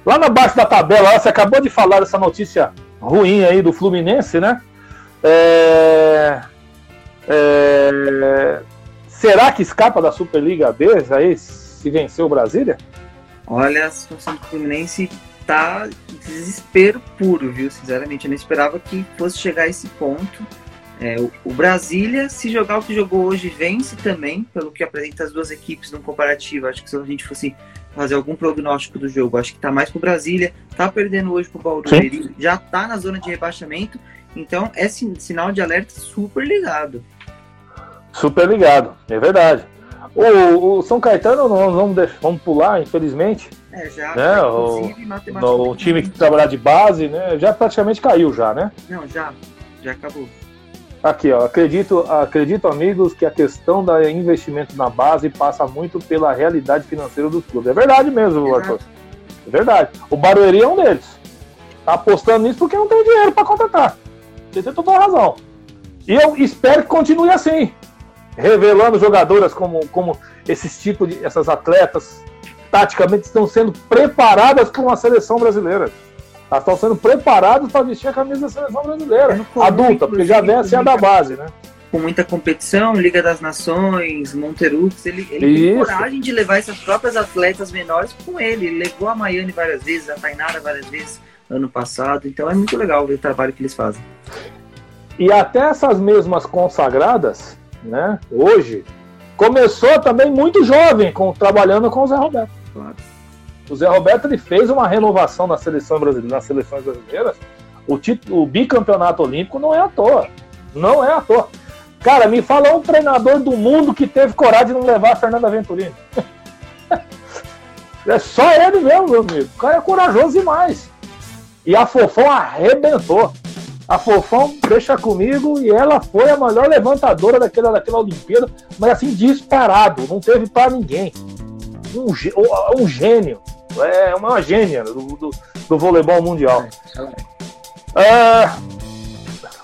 Speaker 2: Lá na base da tabela, você acabou de falar dessa notícia ruim aí do Fluminense, né? É... É... Será que escapa da Superliga B aí se vencer o Brasília?
Speaker 3: Olha, a situação do Fluminense tá desespero puro, viu? Sinceramente, eu não esperava que fosse chegar a esse ponto. É, o, o, Brasília, se jogar o que jogou hoje, vence também, pelo que apresenta as duas equipes no comparativo. Acho que se a gente fosse fazer algum prognóstico do jogo, acho que tá mais pro Brasília, tá perdendo hoje pro Bauru, já tá na zona de rebaixamento, então é sinal de alerta super ligado.
Speaker 2: Super ligado, é verdade. O, o São Caetano, vamos, vamos pular, infelizmente.
Speaker 3: É, já.
Speaker 2: Né? O, o time que trabalhar de base, né? Já praticamente caiu, já, né?
Speaker 3: Não, já. Já acabou.
Speaker 2: Aqui, ó, acredito, acredito, amigos, que a questão do investimento na base passa muito pela realidade financeira dos clubes. É verdade mesmo, Exato. Arthur. É verdade. O Barueri é um deles. Tá apostando nisso porque não tem dinheiro para contratar. Você tem toda a razão. E eu espero que continue assim, revelando jogadoras como, como esses tipos de essas atletas taticamente estão sendo preparadas para uma seleção brasileira. Elas estão sendo preparadas para vestir a camisa da seleção brasileira, adulta, porque já vem a da base, né?
Speaker 3: Com muita competição, Liga das Nações, Monterux, ele, ele tem coragem de levar essas próprias atletas menores com ele. Ele levou a Maiane várias vezes, a Tainara várias vezes ano passado, então é muito legal ver o trabalho que eles fazem.
Speaker 2: E até essas mesmas consagradas, né, hoje, começou também muito jovem, com, trabalhando com o Zé Roberto. Claro. O Zé Roberto ele fez uma renovação na seleção brasileira, nas seleções brasileiras. O, título, o bicampeonato olímpico não é à toa. Não é à toa. Cara, me fala um treinador do mundo que teve coragem de não levar a Fernanda Venturini. é só ele mesmo, meu amigo. O cara é corajoso demais. E a Fofão arrebentou. A Fofão deixa comigo e ela foi a melhor levantadora daquela, daquela Olimpíada, mas assim, disparado, não teve para ninguém um, um gênio. É uma gênia do, do, do voleibol mundial. É,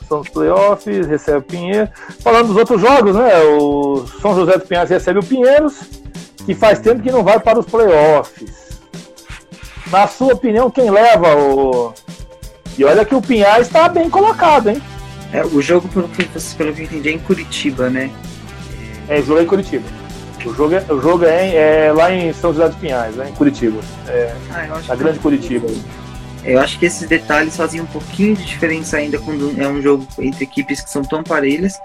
Speaker 2: são os playoffs, recebe o Pinheiro. Falando dos outros jogos, né? O São José dos Pinhais recebe o Pinheiros, que faz tempo que não vai para os playoffs. Na sua opinião, quem leva o. E olha que o Pinhais está bem colocado, hein?
Speaker 3: É, o jogo, pelo que, pelo que eu entendi, é em Curitiba, né?
Speaker 2: É, jogo é em Curitiba. O jogo é, o jogo é, é lá em São José dos Pinhais, né, em Curitiba. É, ah, na grande Curitiba.
Speaker 3: Eu acho que esses detalhes fazem um pouquinho de diferença ainda quando é um jogo entre equipes que são tão parelhas.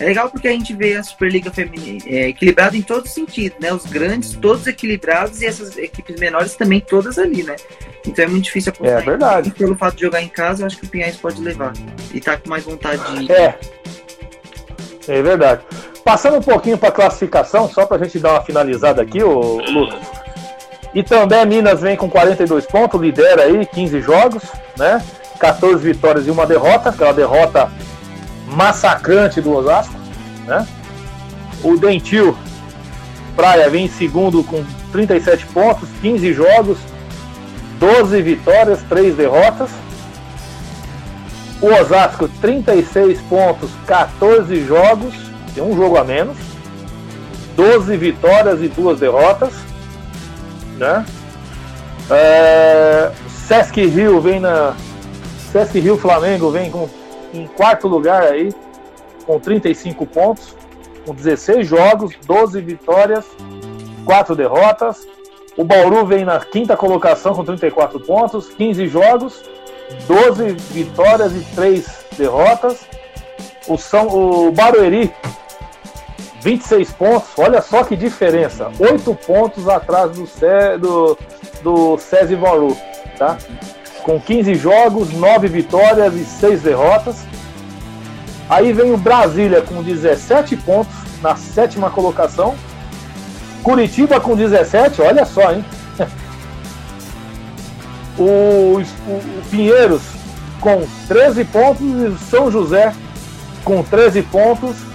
Speaker 3: É legal porque a gente vê a Superliga Feminina é, equilibrada em todos os sentidos, né? Os grandes todos equilibrados e essas equipes menores também todas ali, né? Então é muito difícil
Speaker 2: apostar. É verdade.
Speaker 3: E pelo fato de jogar em casa, eu acho que o Pinhais pode levar. E tá com mais vontade de.
Speaker 2: É. É verdade. Passando um pouquinho para a classificação, só para a gente dar uma finalizada aqui, o Lucas. E também Minas vem com 42 pontos, lidera aí 15 jogos, né? 14 vitórias e uma derrota, aquela derrota massacrante do Osasco, né? O Dentil Praia vem em segundo com 37 pontos, 15 jogos, 12 vitórias, 3 derrotas. O Osasco 36 pontos, 14 jogos, tem um jogo a menos, 12 vitórias e duas derrotas, né? É, Sesc Rio vem na Sesc Rio Flamengo vem com, em quarto lugar aí com 35 pontos, com 16 jogos, 12 vitórias, 4 derrotas. O Bauru vem na quinta colocação com 34 pontos, 15 jogos, 12 vitórias e 3 derrotas. O, São, o Barueri 26 pontos, olha só que diferença. 8 pontos atrás do, C, do, do César Bauru, tá? Com 15 jogos, 9 vitórias e 6 derrotas. Aí vem o Brasília com 17 pontos na sétima colocação. Curitiba com 17, olha só, hein? o, o, o Pinheiros com 13 pontos e o São José com 13 pontos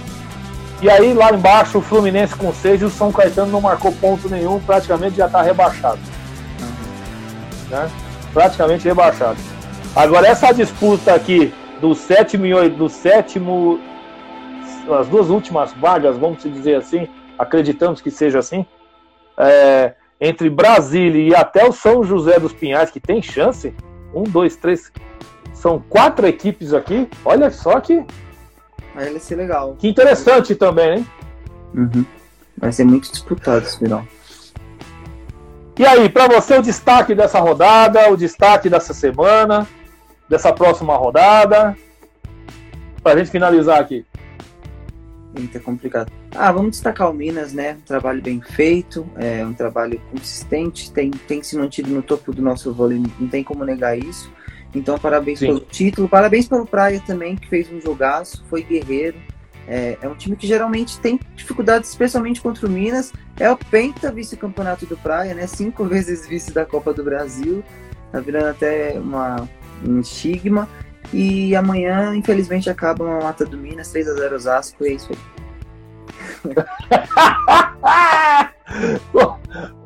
Speaker 2: e aí lá embaixo o Fluminense com 6 e o São Caetano não marcou ponto nenhum, praticamente já está rebaixado. Né? Praticamente rebaixado. Agora essa disputa aqui do sétimo, do sétimo, as duas últimas vagas, vamos dizer assim, acreditamos que seja assim, é, entre Brasília e até o São José dos Pinhais, que tem chance, um, dois, três, são quatro equipes aqui, olha só que
Speaker 3: Aí vai ser legal.
Speaker 2: Que interessante também, hein?
Speaker 3: Uhum. Vai ser muito disputado esse final.
Speaker 2: E aí, para você o destaque dessa rodada, o destaque dessa semana, dessa próxima rodada, pra gente finalizar aqui.
Speaker 3: Eita, complicado. Ah, vamos destacar o Minas, né? Um trabalho bem feito, é um trabalho consistente, tem, tem se mantido no topo do nosso vôlei, não tem como negar isso. Então, parabéns Sim. pelo título. Parabéns pelo Praia também, que fez um jogaço, foi guerreiro. É, é, um time que geralmente tem dificuldades, especialmente contra o Minas. É o penta vice-campeonato do Praia, né? Cinco vezes vice da Copa do Brasil. Tá virando até uma, um estigma. E amanhã, infelizmente, acaba uma mata do Minas, 3 a 0 Osasco, e é isso aí.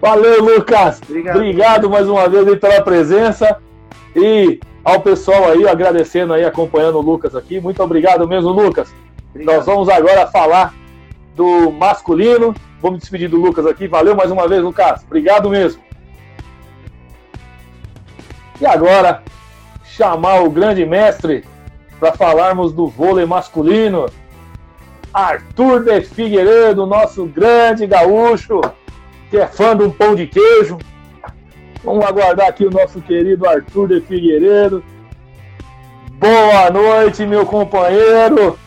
Speaker 2: Valeu, Lucas. Obrigado. Obrigado mais uma vez pela presença. E ao pessoal aí, agradecendo aí, acompanhando o Lucas aqui. Muito obrigado mesmo, Lucas.
Speaker 3: Obrigado.
Speaker 2: Nós vamos agora falar do masculino. Vou me despedir do Lucas aqui. Valeu mais uma vez, Lucas. Obrigado mesmo. E agora, chamar o grande mestre para falarmos do vôlei masculino. Arthur de Figueiredo, nosso grande gaúcho, que é fã de um pão de queijo. Vamos aguardar aqui o nosso querido Arthur de Figueiredo. Boa noite, meu companheiro.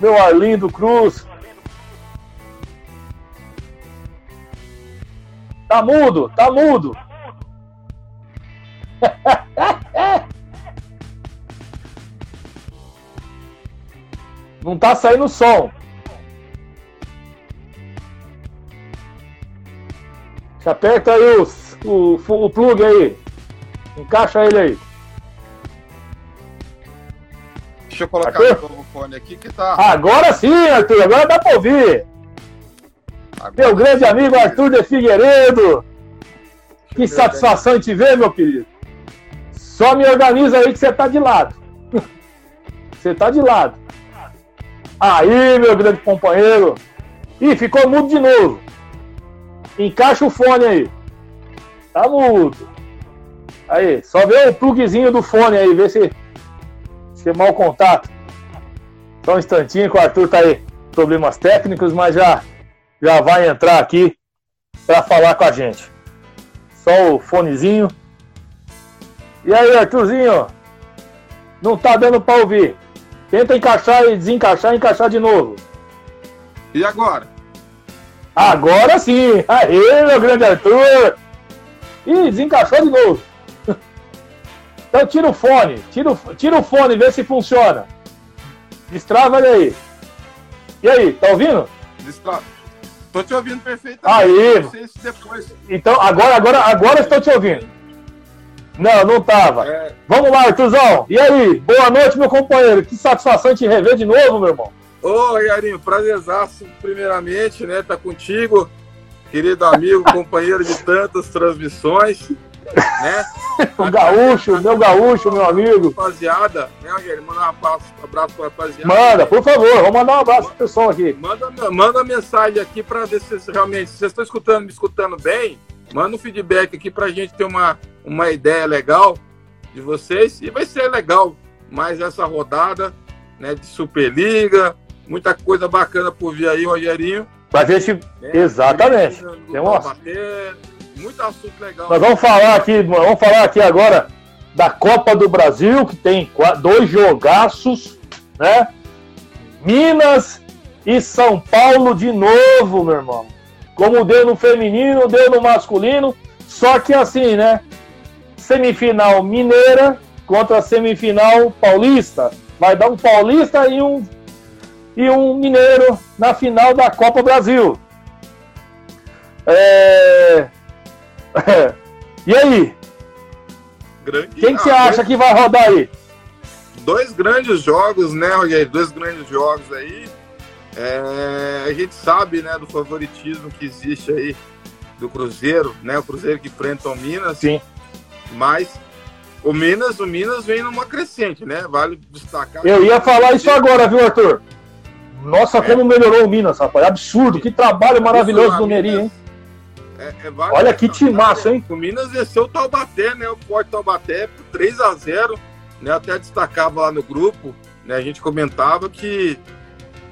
Speaker 2: Meu Arlindo Cruz. Tá mudo, tá mudo. Não tá saindo som. Aperta aí o, o, o plug aí. Encaixa ele aí.
Speaker 4: Deixa eu colocar
Speaker 2: Arthur?
Speaker 4: o fone aqui que tá.
Speaker 2: Agora sim, Arthur. Agora dá pra ouvir.
Speaker 4: Agora
Speaker 2: Meu grande amigo Arthur de Figueiredo. Que satisfação em te ver, meu querido. Só me organiza aí que você tá de lado. Você tá de lado. Aí, meu grande companheiro. Ih, ficou mudo de novo. Encaixa o fone aí. Tá mudo. Aí, só vê o plugzinho do fone aí, vê se, se é mau contato. Só um instantinho que o Arthur tá aí. Problemas técnicos, mas já, já vai entrar aqui para falar com a gente. Só o fonezinho. E aí, Arthurzinho? Não tá dando para ouvir. Tenta encaixar e desencaixar encaixar de novo.
Speaker 4: E agora?
Speaker 2: Agora sim! Aê, meu grande Arthur! Ih, desencaixou de novo. Então tira o fone, tira o, tira o fone, vê se funciona. Destrava ele aí. E aí, tá ouvindo?
Speaker 4: Distra... Tô te ouvindo perfeitamente.
Speaker 2: Aí.
Speaker 4: Se depois.
Speaker 2: Então, agora, agora, agora estou te ouvindo. Não, não tava.
Speaker 4: É,
Speaker 2: Vamos lá, Arthurzão. E aí? Boa noite, meu companheiro. Que satisfação te rever de novo, meu irmão.
Speaker 4: Ô, Iarinho, prazerzaço, primeiramente, né? Tá contigo, querido amigo, companheiro de tantas transmissões, né?
Speaker 2: O gaúcho, meu gaúcho, meu amigo.
Speaker 4: Rapaziada, né, Iarinho? Mandar um abraço, abraço pra rapaziada.
Speaker 2: Manda, por favor, vamos mandar um abraço pro pessoal aqui.
Speaker 4: Manda, manda mensagem aqui para ver se realmente, se vocês estão escutando, me escutando bem, manda um feedback aqui para a gente ter uma, uma ideia legal de vocês. E vai ser legal mais essa rodada né, de Superliga, muita coisa bacana por vir aí, Rogerinho.
Speaker 2: Pra gente.
Speaker 4: né?
Speaker 2: Exatamente. Tem uma-
Speaker 4: bater, muito assunto legal.
Speaker 2: Nós vamos falar aqui, vamos falar aqui agora da Copa do Brasil, que tem dois jogaços, né? Minas e São Paulo de novo, meu irmão. Como deu no feminino, deu no masculino, só que assim, né? Semifinal mineira contra a semifinal paulista. Vai dar um paulista e um e um mineiro na final da Copa Brasil. É... e aí?
Speaker 4: Grande,
Speaker 2: Quem que você
Speaker 4: ah,
Speaker 2: acha que vai rodar aí?
Speaker 4: dois grandes jogos, né, Rogério? Dois grandes jogos aí. É, a gente sabe, né, do favoritismo que existe aí do Cruzeiro, né? O Cruzeiro que enfrenta o Minas.
Speaker 2: Sim.
Speaker 4: Mas o Minas, o Minas vem numa crescente, né? Vale destacar.
Speaker 2: Eu ia falar isso agora, viu, Arthur? Nossa,
Speaker 4: É.
Speaker 2: como melhorou o Minas, rapaz. Absurdo. Que trabalho maravilhoso do Neri, hein?
Speaker 4: É, é
Speaker 2: Olha que
Speaker 4: destacar,
Speaker 2: timaço,
Speaker 4: né?
Speaker 2: hein?
Speaker 4: O Minas venceu o Taubaté, né? O Forte Taubaté por 3 a 0 né? Até destacava lá no grupo, né? A gente comentava que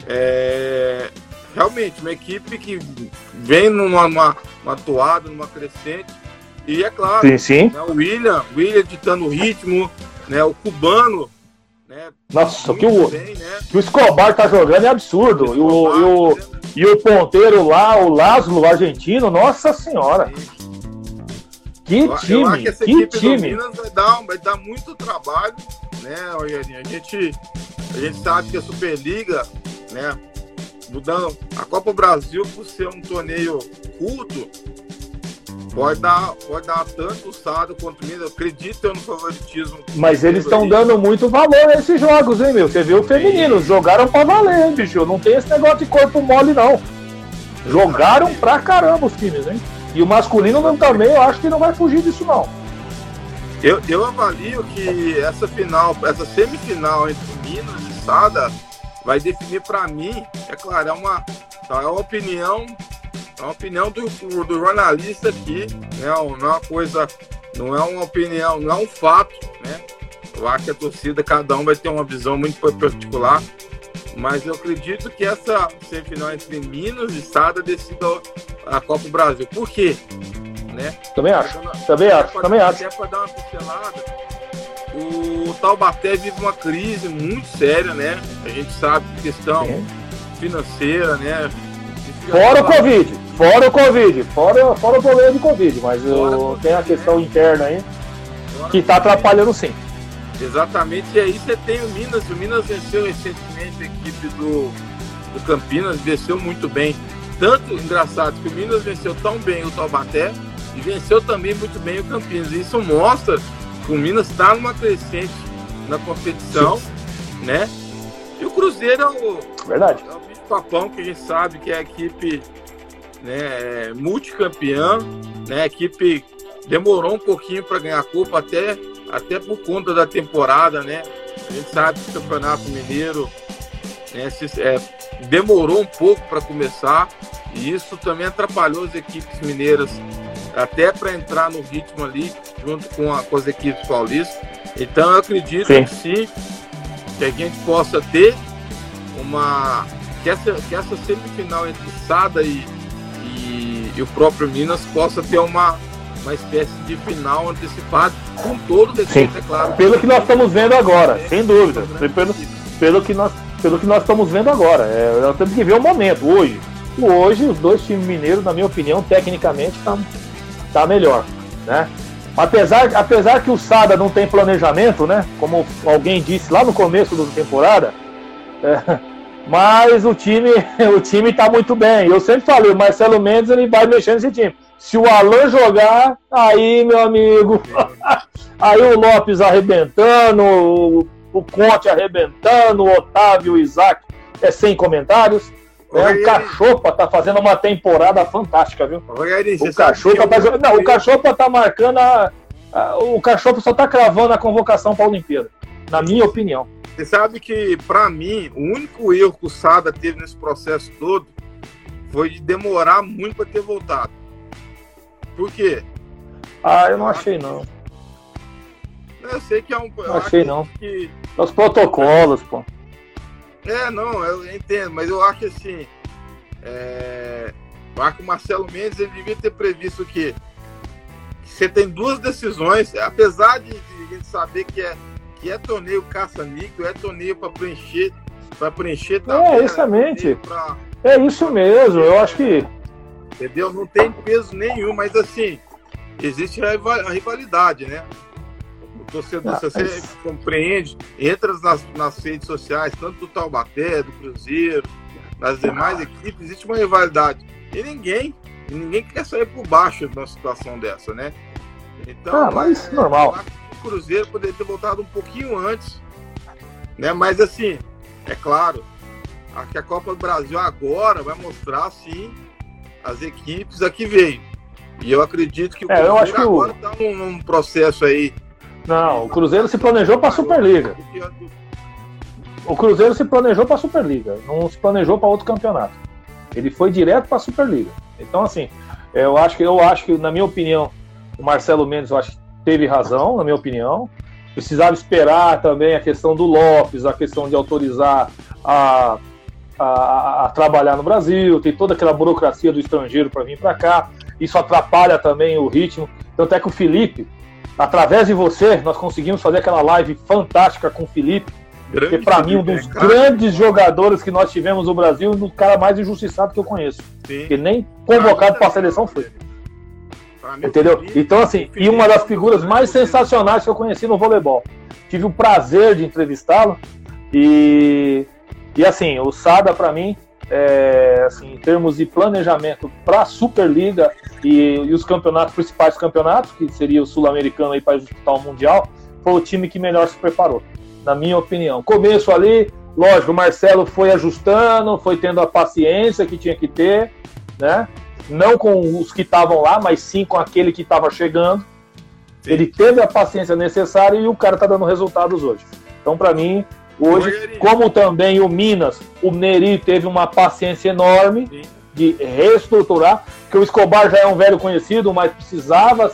Speaker 4: é, realmente uma equipe que vem numa, numa, numa toada, numa crescente. E é claro,
Speaker 2: Sim, sim.
Speaker 4: né, o William, o William ditando o ritmo, né? O cubano, né?
Speaker 2: Nossa, que o,
Speaker 4: bem, né?
Speaker 2: que o Escobar tá jogando é absurdo. E o, e o, e o ponteiro lá, o Lázaro, o argentino, nossa senhora. Que
Speaker 4: Eu- eu acho
Speaker 2: time,
Speaker 4: que essa
Speaker 2: que
Speaker 4: equipe do
Speaker 2: time.
Speaker 4: Minas vai dar, vai dar muito trabalho, né, Rogerinho? A gente, a gente sabe que a Superliga, né, mudando a Copa Brasil por ser um torneio curto, pode dar, pode dar tanto o Sado quanto o Minas. Eu no favoritismo.
Speaker 2: Mas eles estão dando muito valor a esses jogos, hein, meu? Você viu o feminino, jogaram pra valer, hein, bicho? Não tem esse negócio de corpo mole, não. Jogaram pra caramba os times, hein? E o masculino não, também, eu acho que não vai fugir disso, não.
Speaker 4: Eu, eu avalio que essa final, essa semifinal entre Minas e Sada vai definir para mim, é claro, é uma, é uma opinião, é uma opinião do, do jornalista aqui, né? não é uma coisa, não é uma opinião, não é um fato, né? Eu acho que a torcida, cada um vai ter uma visão muito particular, mas eu acredito que essa semifinal entre Minas e Sada decida a Copa do Brasil. Por quê? Né?
Speaker 2: Também acho, também acho, também acho.
Speaker 4: Até para dar uma pincelada, o Taubaté vive uma crise muito séria, né? A gente sabe questão Sim. financeira, né?
Speaker 2: Fora o Covid, fora o Covid, fora, fora o problema de Covid, mas tem a questão né? interna aí que está atrapalhando sim.
Speaker 4: Exatamente, e aí você tem o Minas, o Minas venceu recentemente a equipe do, do Campinas, venceu muito bem. Tanto engraçado que o Minas venceu tão bem o Taubaté e venceu também muito bem o Campinas. Isso mostra que o Minas está numa crescente na competição, né? E o Cruzeiro é o,
Speaker 2: Verdade.
Speaker 4: É o papão que a gente sabe que é a equipe né, é multicampeã, né? A equipe demorou um pouquinho para ganhar a Copa até até por conta da temporada, né? A gente sabe que o Campeonato Mineiro né, se, é, demorou um pouco para começar e isso também atrapalhou as equipes mineiras até para entrar no ritmo ali junto com, a, com as equipes paulistas. Então eu acredito sim. que sim, que a gente possa ter uma que essa, que essa semifinal entre Sada e, e, e o próprio Minas possa ter uma uma espécie de final antecipado, com todo respeito, é claro.
Speaker 2: Pelo que nós estamos vendo agora, é, sem dúvida. Pelo, pelo, que nós, pelo que nós estamos vendo agora. É, nós temos que ver o momento, hoje. Hoje, os dois times mineiros, na minha opinião, tecnicamente, estão tá, tá melhor. Né? Apesar, apesar que o Sada não tem planejamento, né? Como alguém disse lá no começo da temporada, é, mas o time o time está muito bem. Eu sempre falei, o Marcelo Mendes ele vai mexer nesse time. Se o Alan jogar, aí, meu amigo, aí o Lopes arrebentando, o Conte arrebentando, o Otávio, o Isaac, é sem comentários. É, o Cachopa tá fazendo uma temporada fantástica, viu? o Cachopa tá... Não, o Cachopa tá marcando a... O Cachopa só tá cravando a convocação para a Olimpíada, na minha opinião.
Speaker 4: Você sabe que, para mim, o único erro que o Sada teve nesse processo todo foi de demorar muito para ter voltado. Por quê?
Speaker 2: Ah, eu não achei não.
Speaker 4: Eu sei que é um.
Speaker 2: Não achei não. Que... Os protocolos, pô.
Speaker 4: É, não, eu entendo, mas eu acho assim. É... Eu acho que o Marcelo Mendes ele devia ter previsto que você tem duas decisões, apesar de, de a gente saber que é, que é torneio caça-níquel, é torneio para preencher, para preencher
Speaker 2: É, exatamente. Pra... É isso mesmo, eu acho que
Speaker 4: entendeu? Não tem peso nenhum, mas assim, existe a rivalidade, né? O torcedor, se você mas... compreende, entra nas, nas redes sociais, tanto do Taubaté, do Cruzeiro, nas demais ah. equipes, existe uma rivalidade. E ninguém, ninguém quer sair por baixo de uma situação dessa, né?
Speaker 2: Então, ah, mas é, normal.
Speaker 4: O Cruzeiro poderia ter voltado um pouquinho antes, né? Mas assim, é claro, que a Copa do Brasil agora vai mostrar sim as equipes aqui veio. E eu acredito que o
Speaker 2: é, eu acho que agora
Speaker 4: está num, num, processo aí.
Speaker 2: Não, o Cruzeiro se planejou para a Superliga. O Cruzeiro se planejou para a Superliga, não se planejou para outro campeonato. Ele foi direto para a Superliga. Então, assim, eu acho que eu acho que, na minha opinião, o Marcelo Mendes eu acho que teve razão, na minha opinião. Precisava esperar também a questão do Lopes, a questão de autorizar a a, a, trabalhar no Brasil, tem toda aquela burocracia do estrangeiro para vir para cá. Isso atrapalha também o ritmo. Tanto é que o Felipe, através de você, nós conseguimos fazer aquela live fantástica com o Felipe. Grande que para mim um dos cara. grandes jogadores que nós tivemos no Brasil, o cara mais injustiçado que eu conheço. Sim. Que nem convocado para a seleção foi. Entendeu? Então, assim, e uma das figuras mais sensacionais que eu conheci no voleibol. Tive o prazer de entrevistá-lo e e assim, o Sada para mim, é, assim, em termos de planejamento para a Superliga e, e, os campeonatos, principais campeonatos, que seria o Sul-Americano e para disputar o Mundial, foi o time que melhor se preparou, na minha opinião. Começo ali, lógico, o Marcelo foi ajustando, foi tendo a paciência que tinha que ter, né? Não com os que estavam lá, mas sim com aquele que estava chegando. Sim. Ele teve a paciência necessária e o cara tá dando resultados hoje. Então, para mim, hoje, como também o Minas, o Neri teve uma paciência enorme Sim. de reestruturar, que o Escobar já é um velho conhecido, mas precisava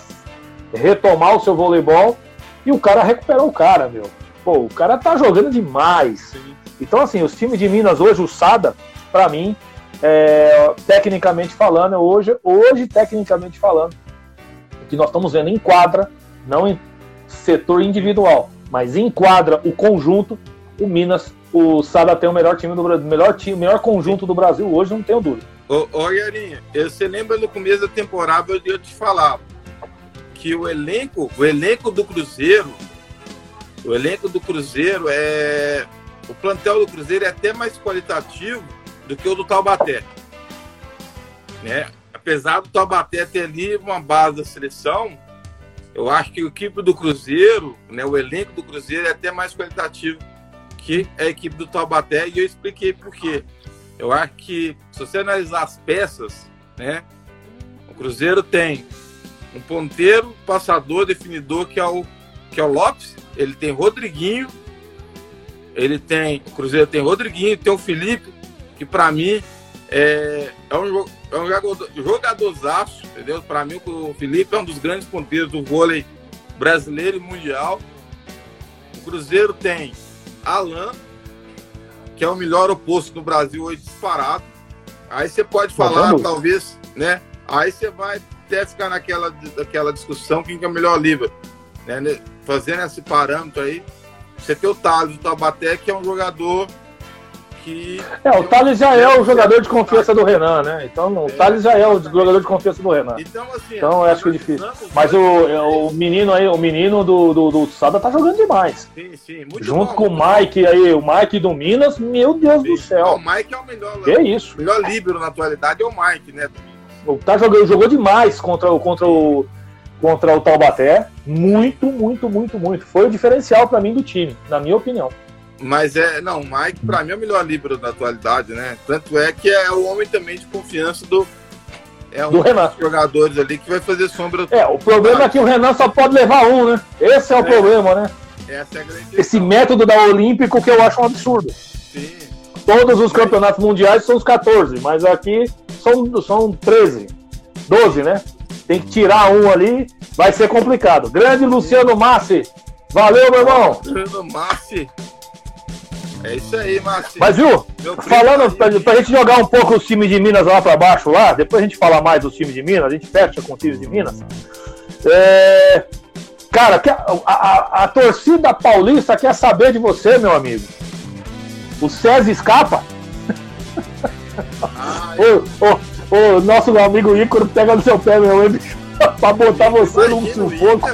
Speaker 2: retomar o seu voleibol e o cara recuperou o cara, meu. Pô, o cara tá jogando demais. Sim. Então, assim, os times de Minas hoje, o Sada, para mim, é, tecnicamente falando, hoje, hoje, tecnicamente falando, o que nós estamos vendo em quadra, não em setor individual, mas em quadra o conjunto, o Minas, o Sada tem o melhor time do Brasil, melhor time, melhor conjunto do Brasil hoje, não tenho dúvida.
Speaker 4: Ô, ô Yarinha, você lembra no começo da temporada eu te falava que o elenco, o elenco do Cruzeiro, o elenco do Cruzeiro é o plantel do Cruzeiro é até mais qualitativo do que o do Taubaté. Né? Apesar do Taubaté ter ali uma base da seleção, eu acho que o equipe do Cruzeiro, né, o elenco do Cruzeiro é até mais qualitativo que a equipe do Taubaté e eu expliquei por quê. Eu acho que se você analisar as peças, né, o Cruzeiro tem um ponteiro, passador, definidor que é o que é o Lopes, ele tem Rodriguinho, ele tem o Cruzeiro tem Rodriguinho, tem o Felipe, que para mim é, é um, é um jogador, jogadorzaço, entendeu? Para mim, o Felipe é um dos grandes ponteiros do vôlei brasileiro e mundial. O Cruzeiro tem Alan, que é o melhor oposto no Brasil hoje disparado. Aí você pode falar, Bom, talvez, né? Aí você vai até ficar naquela, naquela discussão quem que é o melhor livro. Né? Fazendo esse parâmetro aí, você tem o Thales do Tabaté, que é um jogador que.
Speaker 2: É, o Thales já é o jogador de confiança do Renan, né? Então o é. Thales já é o jogador de confiança do Renan. Então, assim, então acho que é difícil. Mas o, o menino aí, o menino do, do, do Sada tá jogando demais. Sim, sim. Muito Junto bom, com o Mike bom. aí, o Mike do Minas, meu Deus sim. do céu.
Speaker 4: o Mike é o melhor.
Speaker 2: Que é isso?
Speaker 4: O melhor líbero na atualidade é o Mike, né?
Speaker 2: Tá jogando, jogou demais contra, contra o contra o Taubaté. Muito, muito, muito, muito. Foi o diferencial para mim do time, na minha opinião.
Speaker 4: Mas é, não, o Mike para mim é o melhor líbero da atualidade, né? Tanto é que é o homem também de confiança do é um do Renan. dos jogadores ali que vai fazer sombra.
Speaker 2: É, o problema é que o Renan só pode levar um, né? Esse é o é, problema, né? Essa é a grande Esse método da Olímpico que eu acho um absurdo. Sim. Todos os campeonatos mundiais são os 14, mas aqui são, são 13. 12, né? Tem que tirar um ali, vai ser complicado. Grande Luciano Massi. Valeu, meu irmão.
Speaker 4: Luciano Massi. É isso aí, Márcio.
Speaker 2: Mas viu, falando pra, pra, gente jogar um pouco os times de Minas lá pra baixo lá, depois a gente fala mais dos times de Minas, a gente fecha com os times de Minas. É, cara, a, a, a, torcida paulista quer saber de você, meu amigo. O César escapa? o, o, o, nosso amigo Ícaro pega no seu pé, meu bicho, pra botar você num sufoco.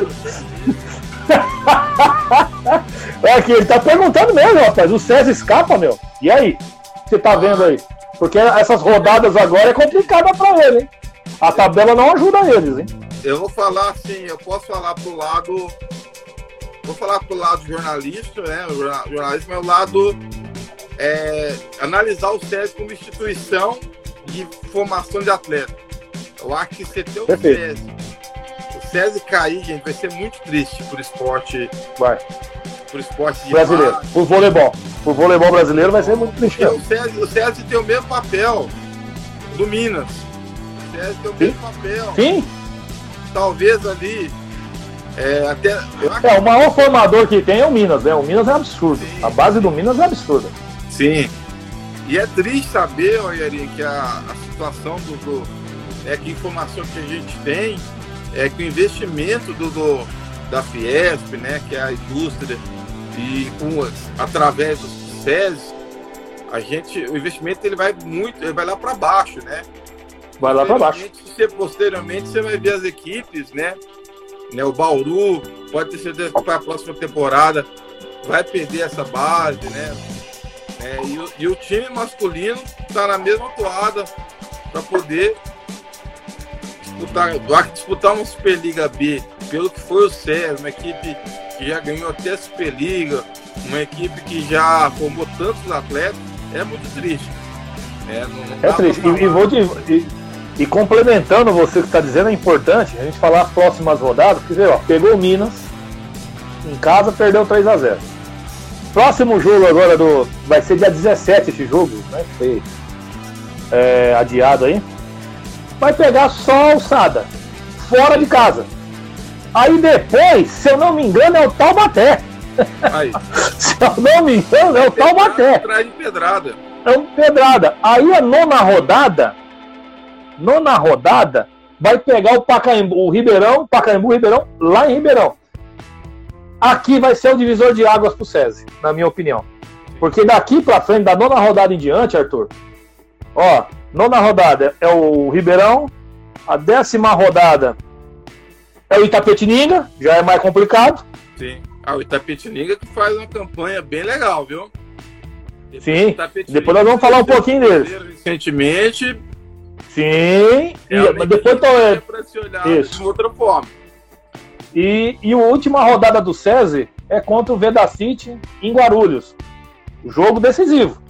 Speaker 2: é que ele tá perguntando mesmo, rapaz. O César escapa, meu. E aí? Você tá vendo aí? Porque essas rodadas agora é complicada pra ele, hein? A tabela não ajuda eles, hein?
Speaker 4: Eu vou falar assim, eu posso falar pro lado. Vou falar pro lado jornalista, né? O jornalismo é o lado. É, analisar o SESI como instituição de formação de atleta. Eu acho que você tem o SESI SESI cair, gente, vai ser muito triste pro esporte.
Speaker 2: Vai.
Speaker 4: Pro esporte
Speaker 2: brasileiro. Mar... Pro voleibol. Pro voleibol brasileiro vai ser muito triste.
Speaker 4: O SESI, o SESI tem o mesmo papel do Minas. O SESI tem o Sim. mesmo papel.
Speaker 2: Sim.
Speaker 4: Talvez ali. É, até,
Speaker 2: é, o maior formador que tem é o Minas, né? O Minas é absurdo. Sim. A base do Minas é absurda.
Speaker 4: Sim. E é triste saber, Yari, que a, a situação do, do. É que informação que a gente tem é que o investimento do, do da Fiesp, né, que é a indústria, e com, através do SES, a gente, o investimento ele vai muito, ele vai lá para baixo, né?
Speaker 2: Vai lá para baixo.
Speaker 4: Você, posteriormente você vai ver as equipes, né? né? O Bauru pode ter certeza que para a próxima temporada vai perder essa base, né? É, e, o, e o time masculino está na mesma toada para poder disputar, disputar uma Superliga B, pelo que foi o César, uma equipe que já ganhou até a Superliga, uma equipe que já formou tantos atletas, é muito triste.
Speaker 2: É, é triste. E, e, vou te, e, E complementando você que está dizendo, é importante a gente falar as próximas rodadas, porque ó, pegou o Minas, em casa perdeu 3 a 0 Próximo jogo agora do. Vai ser dia 17 esse jogo, né? Foi é, adiado aí. Vai pegar só alçada. Fora de casa. Aí depois, se eu não me engano, é o Taubaté. Se eu não me engano, é o Taubaté.
Speaker 4: Atrás de pedrada.
Speaker 2: É um pedrada. Aí a nona rodada. Nona rodada vai pegar o Pacaembu, o Ribeirão, Pacaembu, Ribeirão, lá em Ribeirão. Aqui vai ser o divisor de águas pro SESI, na minha opinião. Porque daqui para frente, da nona rodada em diante, Arthur, ó, nona rodada é o Ribeirão, a décima rodada é o Itapetininga, já é mais complicado.
Speaker 4: Sim. Ah, o Itapetininga que faz uma campanha bem legal, viu?
Speaker 2: Depois Sim. Depois nós vamos falar um pouquinho deles.
Speaker 4: Recentemente.
Speaker 2: Sim. E depois tô,
Speaker 4: é... para se olhar Isso. de outra forma.
Speaker 2: E, e a última rodada do SESI é contra o Veda City em Guarulhos. Jogo decisivo.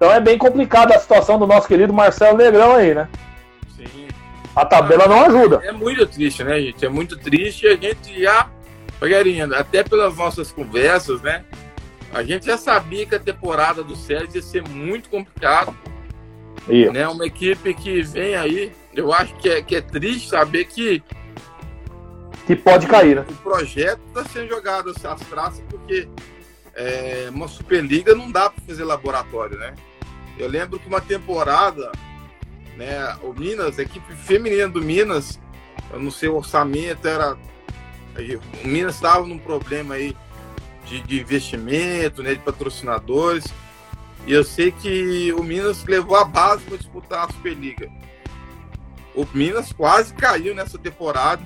Speaker 2: Então é bem complicada a situação do nosso querido Marcelo Negrão aí, né? Sim. A tabela não ajuda.
Speaker 4: É muito triste, né, gente? É muito triste. A gente já, Rogerinho, até pelas nossas conversas, né? A gente já sabia que a temporada do SESI ia ser muito complicada. Né? Uma equipe que vem aí, eu acho que é, que é triste saber que
Speaker 2: que pode cair, né?
Speaker 4: O projeto está sendo jogado às traças porque é, uma Superliga não dá para fazer laboratório, né? Eu lembro que uma temporada, né, o Minas, a equipe feminina do Minas, eu não sei o orçamento, era. O Minas estava num problema aí de, de investimento, né, de patrocinadores. E eu sei que o Minas levou a base para disputar a Superliga. O Minas quase caiu nessa temporada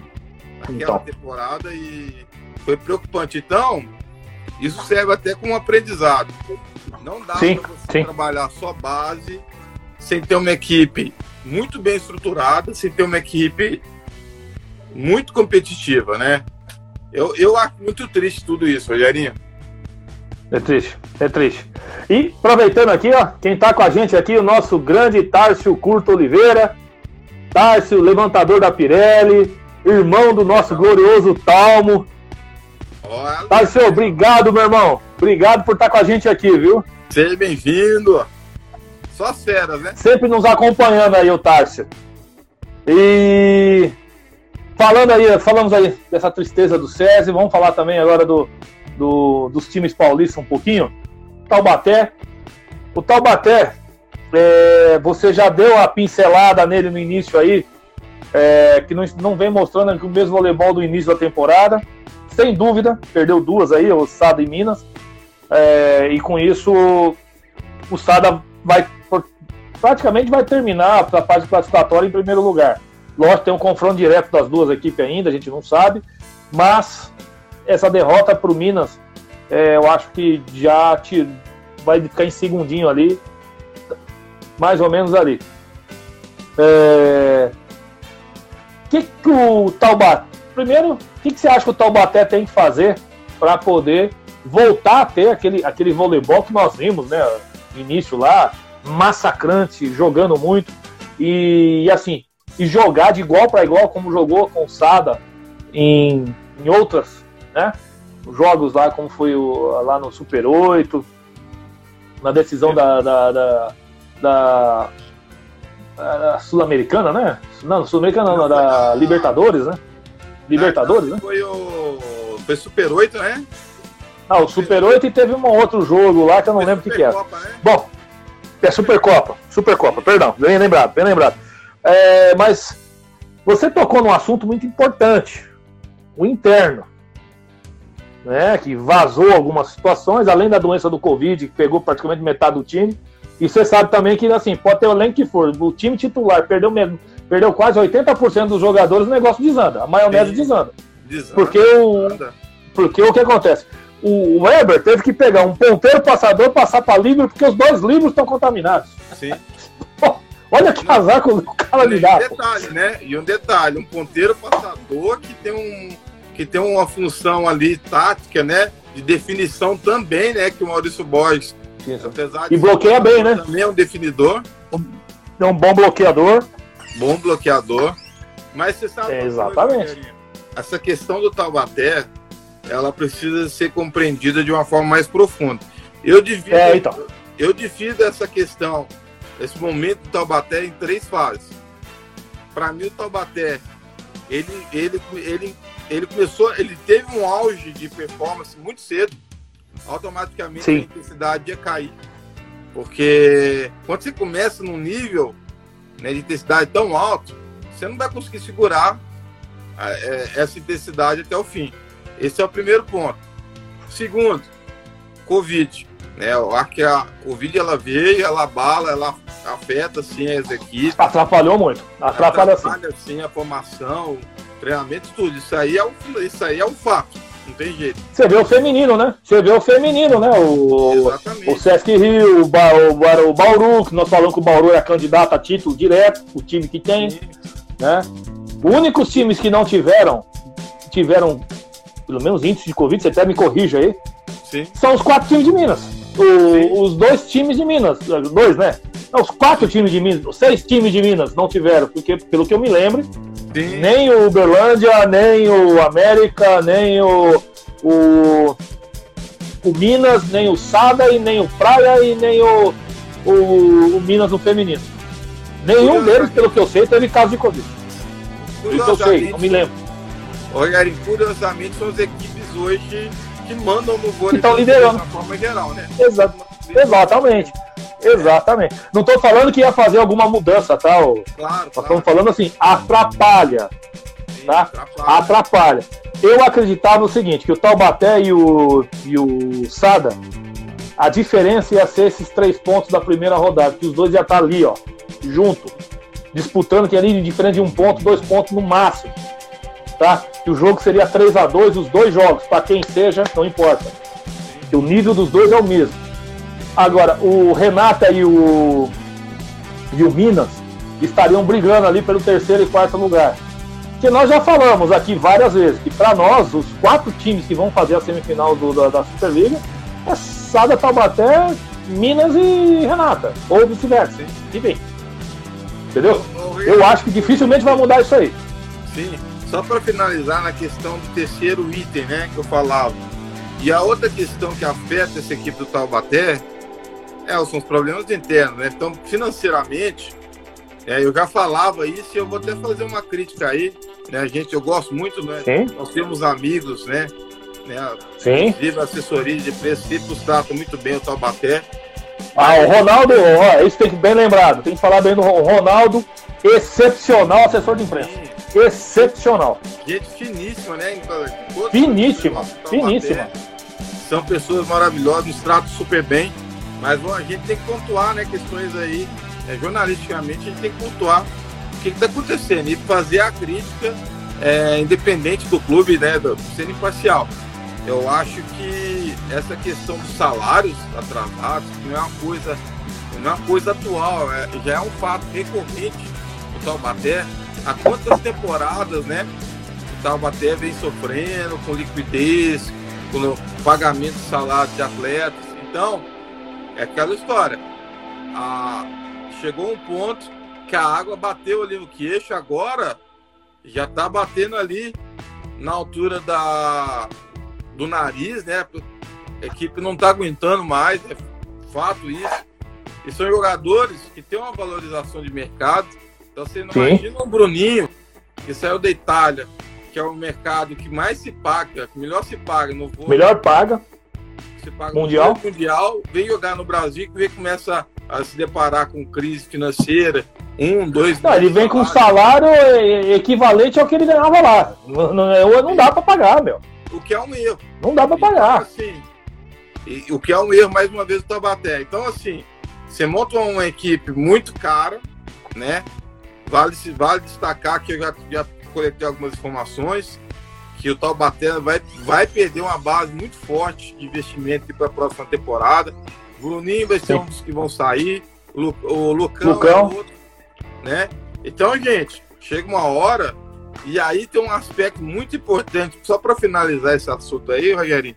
Speaker 4: aquela então. temporada e foi preocupante. Então, isso serve até como aprendizado. Não dá para você sim. trabalhar só base sem ter uma equipe muito bem estruturada, sem ter uma equipe muito competitiva, né? Eu, eu acho muito triste tudo isso, Rogerinho.
Speaker 2: É triste, é triste. E aproveitando aqui, ó, quem tá com a gente aqui, o nosso grande Tárcio Curto Oliveira. Tárcio, levantador da Pirelli, irmão do nosso glorioso Talmo. Tarceu, obrigado, meu irmão. Obrigado por estar com a gente aqui, viu?
Speaker 4: Seja bem-vindo. Só feras, né?
Speaker 2: Sempre nos acompanhando aí, o Tárcio. E falando aí, falamos aí dessa tristeza do SESI, vamos falar também agora do, do dos times paulistas um pouquinho. Taubaté. O Taubaté, é, você já deu a pincelada nele no início aí, é, que não, não vem mostrando o mesmo voleibol do início da temporada. Sem dúvida, perdeu duas aí, o Sada e Minas. É, e com isso, o Sada vai praticamente vai terminar a fase classificatória em primeiro lugar. Lógico, tem um confronto direto das duas equipes ainda, a gente não sabe, mas essa derrota para o Minas, é, eu acho que já te, vai ficar em segundinho ali, mais ou menos ali. É, que, que o Taubaté. Primeiro, o que, que você acha que o Taubaté tem que fazer para poder voltar a ter aquele, aquele voleibol que nós vimos, né? Início lá, massacrante, jogando muito. E, e assim, e jogar de igual para igual, como jogou com o Sada em, em outras, né? Jogos lá, como foi o, lá no Super 8, na decisão da, da, da, da Sul-Americana, né? Não, Sul-Americana não, da Libertadores, né? Libertadores,
Speaker 4: ah,
Speaker 2: né?
Speaker 4: Foi o. Foi Super 8, né?
Speaker 2: Ah, o Super 8 e teve um outro jogo lá que eu não foi lembro o que, que era. Né? Bom, é Supercopa, Supercopa, perdão, bem lembrado, bem lembrado. É, mas você tocou num assunto muito importante, o interno, né? Que vazou algumas situações, além da doença do Covid, que pegou praticamente metade do time. E você sabe também que, assim, pode ter o elenco que for, o time titular perdeu mesmo, perdeu quase 80% dos jogadores, o negócio desanda, a maionese Sim. desanda. desanda. Porque o, porque o que acontece? O Weber teve que pegar um ponteiro passador, passar para livre, porque os dois livros estão contaminados. Sim. Olha que casaco o cara me dá.
Speaker 4: E um detalhe, né? E um detalhe, um ponteiro passador que tem um que tem uma função ali tática, né? De definição também, né? Que o Maurício Borges
Speaker 2: e bloqueia bem, né?
Speaker 4: Também é um definidor.
Speaker 2: É um bom bloqueador.
Speaker 4: Bom bloqueador. Mas você sabe.
Speaker 2: É, exatamente.
Speaker 4: Coisa, essa questão do Taubaté, ela precisa ser compreendida de uma forma mais profunda. Eu divido, é, então. eu divido essa questão, esse momento do Taubaté em três fases. Para mim, o Taubaté, ele, ele, ele, ele começou, ele teve um auge de performance muito cedo, automaticamente Sim. a intensidade ia cair. Porque quando você começa num nível né, de intensidade tão alto, você não vai conseguir segurar é, essa intensidade até o fim. Esse é o primeiro ponto. Segundo, Covid. Né? Eu acho que a Covid ela veio, ela abala, ela afeta sim as equipes.
Speaker 2: Atrapalhou muito. Atrapalha,
Speaker 4: Atrapalha sim. a formação, treinamento, tudo. Isso aí é o, isso aí é um fato. Não tem jeito.
Speaker 2: Você vê o feminino, né? Você vê o feminino, né? O, Exatamente. o Sesc Rio, o, ba, o, o Bauru, que nós falamos que o Bauru é candidato a título direto, o time que tem. Sim. Né? Os únicos times que não tiveram, tiveram pelo menos índice de Covid, você até me corrija aí, Sim. são os quatro times de Minas. O, os dois times de Minas, dois, né? Não, os quatro times de Minas, os seis times de Minas não tiveram, porque pelo que eu me lembro, Sim. nem o Uberlândia, nem o América, nem o, o, o Minas, nem o Sada, e nem o Praia, e nem o, o, o Minas no feminino. Nenhum deles, pelo que eu sei, teve caso de Covid. Isso eu sei, não me lembro.
Speaker 4: Rogério, curiosamente, são as equipes hoje que mandam no vôlei
Speaker 2: que estão liderando.
Speaker 4: de forma geral, né?
Speaker 2: Exato. Exatamente. Exatamente. Não estou falando que ia fazer alguma mudança, tá? Claro, Nós claro. estamos falando assim, atrapalha. Sim, tá? Atrapalha. atrapalha. Eu acreditava no seguinte, que o Taubaté e o, e o Sada, a diferença ia ser esses três pontos da primeira rodada, que os dois iam estar ali, ó, junto, disputando, que ali diferente de um ponto, dois pontos no máximo. Tá? Que o jogo seria 3 a 2 os dois jogos, para quem seja, não importa. Que o nível dos dois é o mesmo. Agora, o Renata e o, e o Minas estariam brigando ali pelo terceiro e quarto lugar. Que nós já falamos aqui várias vezes que para nós, os quatro times que vão fazer a semifinal do, da, da Superliga é Sada, Taubaté, Minas e Renata. Ou vice-versa. Enfim. Entendeu? Eu acho que dificilmente vai mudar isso aí.
Speaker 4: Sim. Só para finalizar na questão do terceiro item, né, que eu falava. E a outra questão que afeta essa equipe do Taubaté é, são os problemas internos, né? Então, financeiramente, é, eu já falava isso e eu vou até fazer uma crítica aí, né? Gente, eu gosto muito, né? Sim. Nós temos amigos, né? né?
Speaker 2: Sim.
Speaker 4: Inclusive, assessoria de preço sempre trata muito bem o Taubaté.
Speaker 2: Ah, o Ronaldo, ó, isso tem que bem lembrado. Tem que falar bem do Ronaldo, excepcional assessor de imprensa. Sim. Excepcional.
Speaker 4: Gente finíssima, né?
Speaker 2: Finíssima, finíssima.
Speaker 4: São pessoas maravilhosas, nos tratam super bem. Mas bom, a gente tem que pontuar, né? Questões aí, é, jornalisticamente, a gente tem que pontuar o que está acontecendo e fazer a crítica é, independente do clube, né? Do, sendo imparcial. Eu acho que essa questão dos salários atrasados não é uma coisa, não é uma coisa atual, é, já é um fato recorrente do Taubaté. Há quantas temporadas, né? O Taubaté vem sofrendo com liquidez, com pagamento de salário de atletas. Então, é aquela história. Ah, chegou um ponto que a água bateu ali no queixo, agora já está batendo ali na altura da, do nariz, né? A equipe não está aguentando mais, é fato isso. E são jogadores que têm uma valorização de mercado. Então você não Sim. imagina o Bruninho, que saiu da Itália, que é o mercado que mais se paga, que melhor se paga no
Speaker 2: voo. Melhor paga.
Speaker 4: Se paga mundial. No mundial, vem jogar no Brasil e começa a se deparar com crise financeira, um, dois.
Speaker 2: Não, ele vem com um salário equivalente ao que ele ganhava lá. Não, não, não dá para pagar, meu
Speaker 4: o que é um erro.
Speaker 2: Não dá para pagar.
Speaker 4: Então, assim, e, o que é um erro, mais uma vez, do Tabaté. Então, assim, você monta uma equipe muito cara, né? Vale, vale destacar que eu já, já coletei algumas informações que o Taubaté vai, vai perder uma base muito forte de investimento para a próxima temporada. O Bruninho vai ser um dos que vão sair, o, Lu, o Lucão,
Speaker 2: Lucão.
Speaker 4: É outro, né? Então, gente, chega uma hora e aí tem um aspecto muito importante, só para finalizar esse assunto aí, Rogerinho,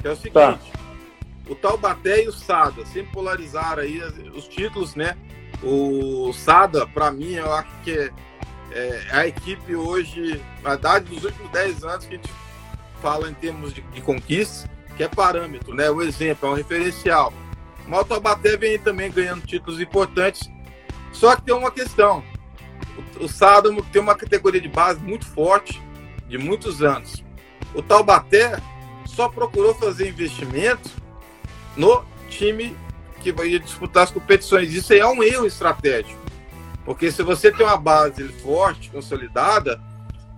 Speaker 4: que é o seguinte: tá. o Taubaté e o Sada sempre polarizaram aí os títulos, né? O Sada, para mim, eu acho que é, é, a equipe hoje, na verdade, dos últimos 10 anos que a gente fala em termos de, de conquistas, que é parâmetro, né? O exemplo, é um referencial. O Maltabaté vem também ganhando títulos importantes, só que tem uma questão. O, o Sádamo tem uma categoria de base muito forte, de muitos anos. O Taubaté só procurou fazer investimento no time que vai disputar as competições. Isso aí é um erro estratégico. Porque se você tem uma base forte, consolidada,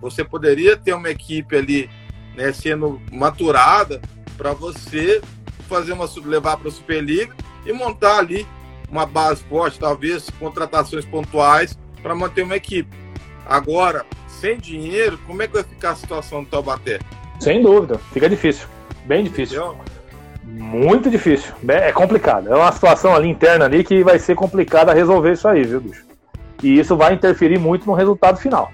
Speaker 4: você poderia ter uma equipe ali né, sendo maturada para você fazer uma levar para a Superliga e montar ali uma base forte, talvez contratações pontuais para manter uma equipe. Agora, sem dinheiro, como é que vai ficar a situação do Taubaté?
Speaker 2: Sem dúvida, fica difícil, bem difícil. Entendeu? Muito difícil, é complicado. É uma situação ali interna ali que vai ser complicada resolver isso aí, viu, bicho? E isso vai interferir muito no resultado final.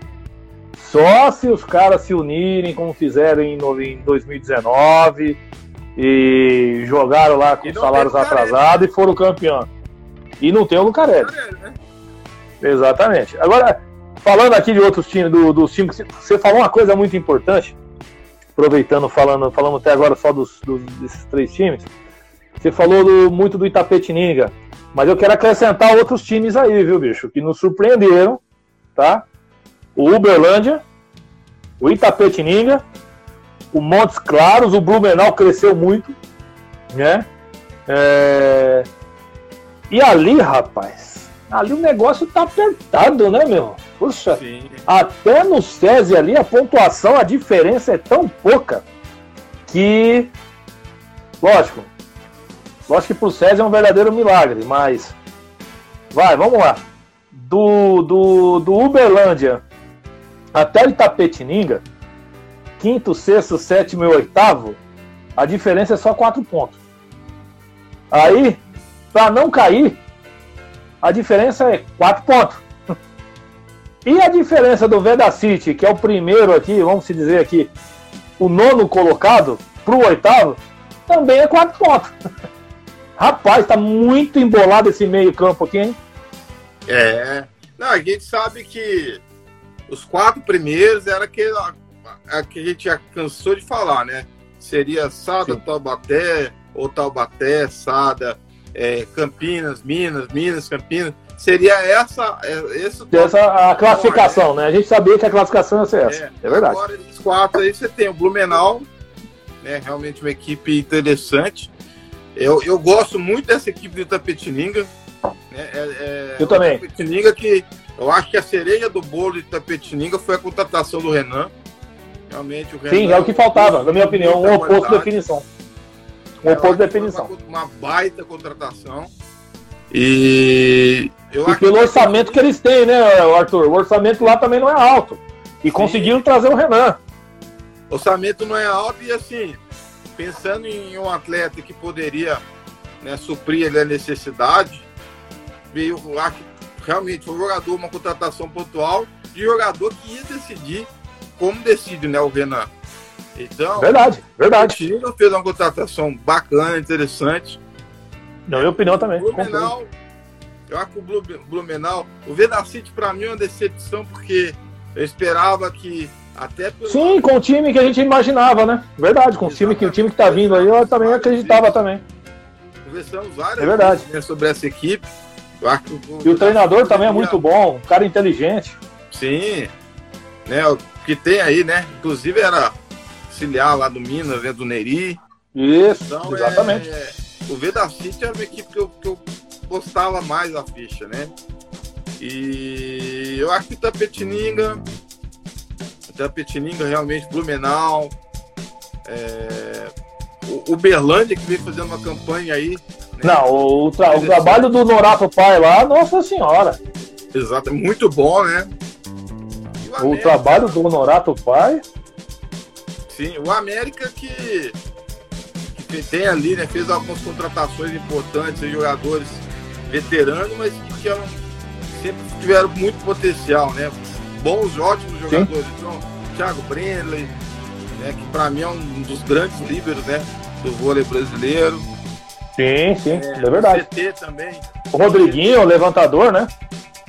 Speaker 2: Só se os caras se unirem como fizeram em 2019 e jogaram lá com salários atrasados e foram campeão. E não tem o Lucarelli. Né? Exatamente. Agora, falando aqui de outros times, do, dos times, você falou uma coisa muito importante, aproveitando, falando, falando até agora só dos, dos desses três times. Você falou do, muito do Itapetininga, mas eu quero acrescentar outros times aí, viu, bicho, que nos surpreenderam, tá? O Uberlândia, o Itapetininga, o Montes Claros, o Blumenau cresceu muito, né? É... E ali, rapaz, ali o negócio tá apertado, né, meu? Puxa, Sim. até no SESI ali a pontuação, a diferença é tão pouca que, lógico, lógico que pro SESI é um verdadeiro milagre, mas vai, vamos lá. Do, do, do Uberlândia até Itapetininga, quinto, sexto, sétimo e oitavo, a diferença é só quatro pontos. Aí, para não cair, a diferença é quatro pontos. E a diferença do Veda City, que é o primeiro aqui, vamos dizer aqui, o nono colocado, para o oitavo, também é quatro pontos. Rapaz, tá muito embolado esse meio-campo aqui, hein?
Speaker 4: É. Não, a gente sabe que os quatro primeiros era aquele a que a gente já cansou de falar, né? Seria Sada, Sim. Taubaté, ou Taubaté, Sada, é, Campinas, Minas, Minas, Campinas. Seria essa, é, esse
Speaker 2: essa a classificação, né? A gente sabia que a classificação ia ser essa. É, é verdade. Agora,
Speaker 4: esses quatro aí, você tem o Blumenau, né? Realmente uma equipe interessante. Eu, eu gosto muito dessa equipe do Itapetininga. Né? É,
Speaker 2: é, eu também.
Speaker 4: Itapetininga que eu acho que a cereja do bolo do Itapetininga foi a contratação do Renan. Realmente o
Speaker 2: Renan. Sim, é o que faltava, na minha opinião, um oposto de definição. Um oposto de definição.
Speaker 4: Uma, uma baita contratação. E
Speaker 2: eu e pelo orçamento que eles têm, né, Arthur? O orçamento lá também não é alto. E Sim. conseguiram trazer o Renan.
Speaker 4: Orçamento não é alto e assim, pensando em um atleta que poderia né, suprir a necessidade, veio, acho realmente foi um jogador, uma contratação pontual de jogador que ia decidir como decide né, o Renan. Então,
Speaker 2: verdade, verdade.
Speaker 4: O fez uma contratação bacana, interessante.
Speaker 2: Na minha opinião também.
Speaker 4: Blumenau, eu acho que o Blumenau, o Vedacity para mim é uma decepção porque eu esperava que até
Speaker 2: pelo... Sim, com o time que a gente imaginava, né? Verdade, com o time que o time que tá vindo aí, eu também acreditava também.
Speaker 4: Conversamos várias
Speaker 2: é verdade.
Speaker 4: Vezes, né, sobre essa equipe.
Speaker 2: E o treinador também é muito bom, um cara inteligente.
Speaker 4: Sim. Né, o que tem aí, né? Inclusive era auxiliar lá do Minas, né, do Neri.
Speaker 2: Isso, então, exatamente.
Speaker 4: É, o Vedacity era uma equipe que eu, que eu gostava mais da ficha, né? E eu acho que o Tapetininga, Tapetininga realmente, Blumenau, é, o, Berlândia que vem fazendo uma campanha aí.
Speaker 2: Né? Não, o, tra o trabalho do Norato Pai lá, nossa senhora.
Speaker 4: Exato, muito bom, né?
Speaker 2: O, América, o trabalho do Norato Pai.
Speaker 4: Sim, o América que, que tem ali, né? Fez algumas contratações importantes, jogadores veteranos, mas que, que sempre tiveram muito potencial, né? Bons, ótimos jogadores. Sim. Então, Thiago Brenley, né? Que para mim é um dos grandes líderes, né? Do vôlei brasileiro.
Speaker 2: Sim, sim, é, é verdade.
Speaker 4: O CT também.
Speaker 2: O Rodriguinho, o levantador, né?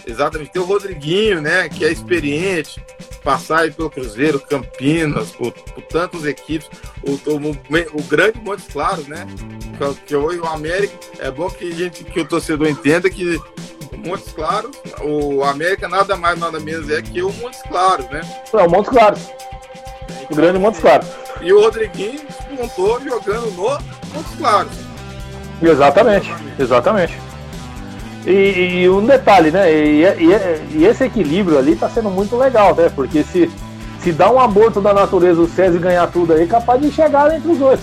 Speaker 4: Exatamente. Tem o Rodriguinho, né? Que é experiente, passar aí pelo Cruzeiro, Campinas, por, por tantas equipes. O, o, o, grande Montes Claros, né? Que hoje o América. É bom que, gente, que o torcedor entenda que o Montes Claros, o América nada mais, nada menos é que o Montes Claros, né?
Speaker 2: É o Montes Claros. Então, o grande Montes Claros.
Speaker 4: E o Rodriguinho despontou jogando no Montes Claros.
Speaker 2: Exatamente, exatamente. E, e, um detalhe, né? E, e, e, esse equilíbrio ali tá sendo muito legal, né? Porque se, se dá um aborto da natureza o César ganhar tudo aí, capaz de chegar entre os dois.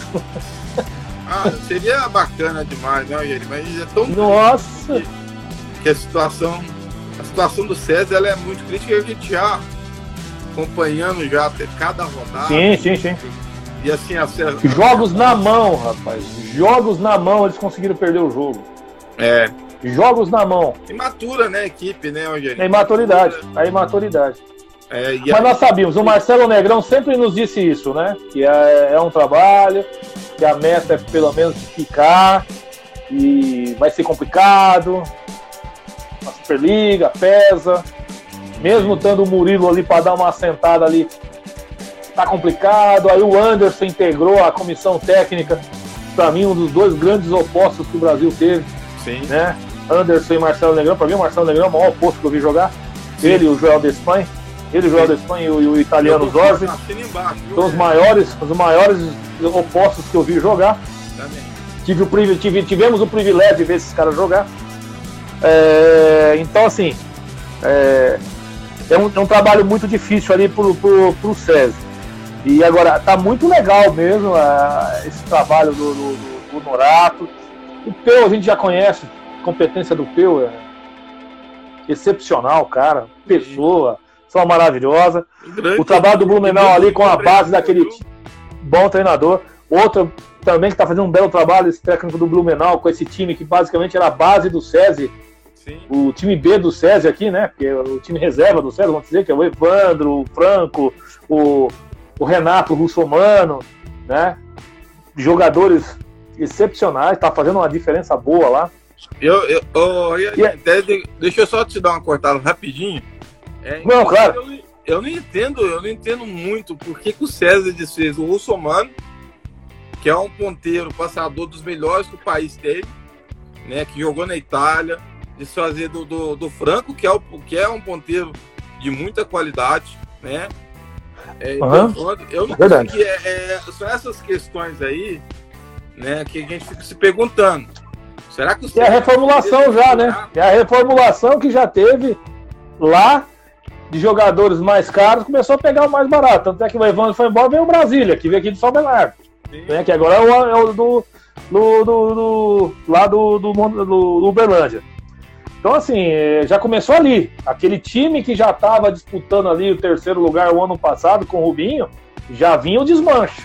Speaker 4: Ah, seria bacana demais, né, Yuri? Mas é tão
Speaker 2: Nossa!
Speaker 4: Que, que, a situação. A situação do César ela é muito crítica e a gente já acompanhando já cada rodada.
Speaker 2: Sim, sim, sim.
Speaker 4: E assim, a César...
Speaker 2: Jogos na mão, rapaz. Jogos na mão, eles conseguiram perder o jogo.
Speaker 4: É.
Speaker 2: Jogos na mão.
Speaker 4: Imatura, né, equipe, né, Rogério?
Speaker 2: É imaturidade. A imaturidade. É, Mas a... nós sabíamos, o Marcelo Negrão sempre nos disse isso, né? Que é, é um trabalho, que a meta é pelo menos ficar, e vai ser complicado. A Superliga pesa. Mesmo tendo o Murilo ali para dar uma assentada ali, tá complicado. Aí o Anderson integrou a comissão técnica, para mim, um dos dois grandes opostos que o Brasil teve.
Speaker 4: Sim.
Speaker 2: Né? Anderson e Marcelo Negrão, para mim o Marcelo Negrão é o maior oposto que eu vi jogar. Sim. Ele e o Joel Despanha. Ele, o Joel Despanha e o, e o italiano Zorzi. São os maiores, os maiores opostos que eu vi jogar. Tive o, tive, tivemos o privilégio de ver esses caras jogar. É, então, assim, é, é, um, é, um, trabalho muito difícil ali pro, pro, pro César. E agora, tá muito legal mesmo é, esse trabalho do, do, do, do Norato. O Peu a gente já conhece, competência do Peu é excepcional, cara. Pessoa, só maravilhosa. O trabalho do Blumenau ali com a base daquele bom treinador. Outro também que está fazendo um belo trabalho, esse técnico do Blumenau, com esse time que basicamente era a base do SESI. Sim. O time B do SESI aqui, né? Porque é o time reserva do SESI, vamos dizer, que é o Evandro, o Franco, o, o Renato Russomano, né? Jogadores excepcionais, tá fazendo uma diferença boa lá.
Speaker 4: Eu, eu, oh, eu, yeah. deixa eu só te dar uma cortada rapidinho.
Speaker 2: É, não, claro.
Speaker 4: Eu, eu, não entendo, eu não entendo muito por que, que o César desfez o Russomano, que é um ponteiro passador dos melhores do país dele, né? Que jogou na Itália, desfazer do, do, do Franco, que é, o, que é um ponteiro de muita qualidade, né? É, uhum. eu, não Verdade. Que é, é, são essas questões aí né, que a gente fica se perguntando. Será que
Speaker 2: É a reformulação já, né? É a reformulação que já teve lá de jogadores mais caros, começou a pegar o mais barato. Tanto é que o Evandro foi embora, veio o Brasília, que veio aqui de São Bernardo. Né, que agora é o, é o do, do, do, do, lá do, do, do, Uberlândia. Então, assim, é, já começou ali. Aquele time que já estava disputando ali o terceiro lugar o ano passado com o Rubinho, já vinha o desmanche.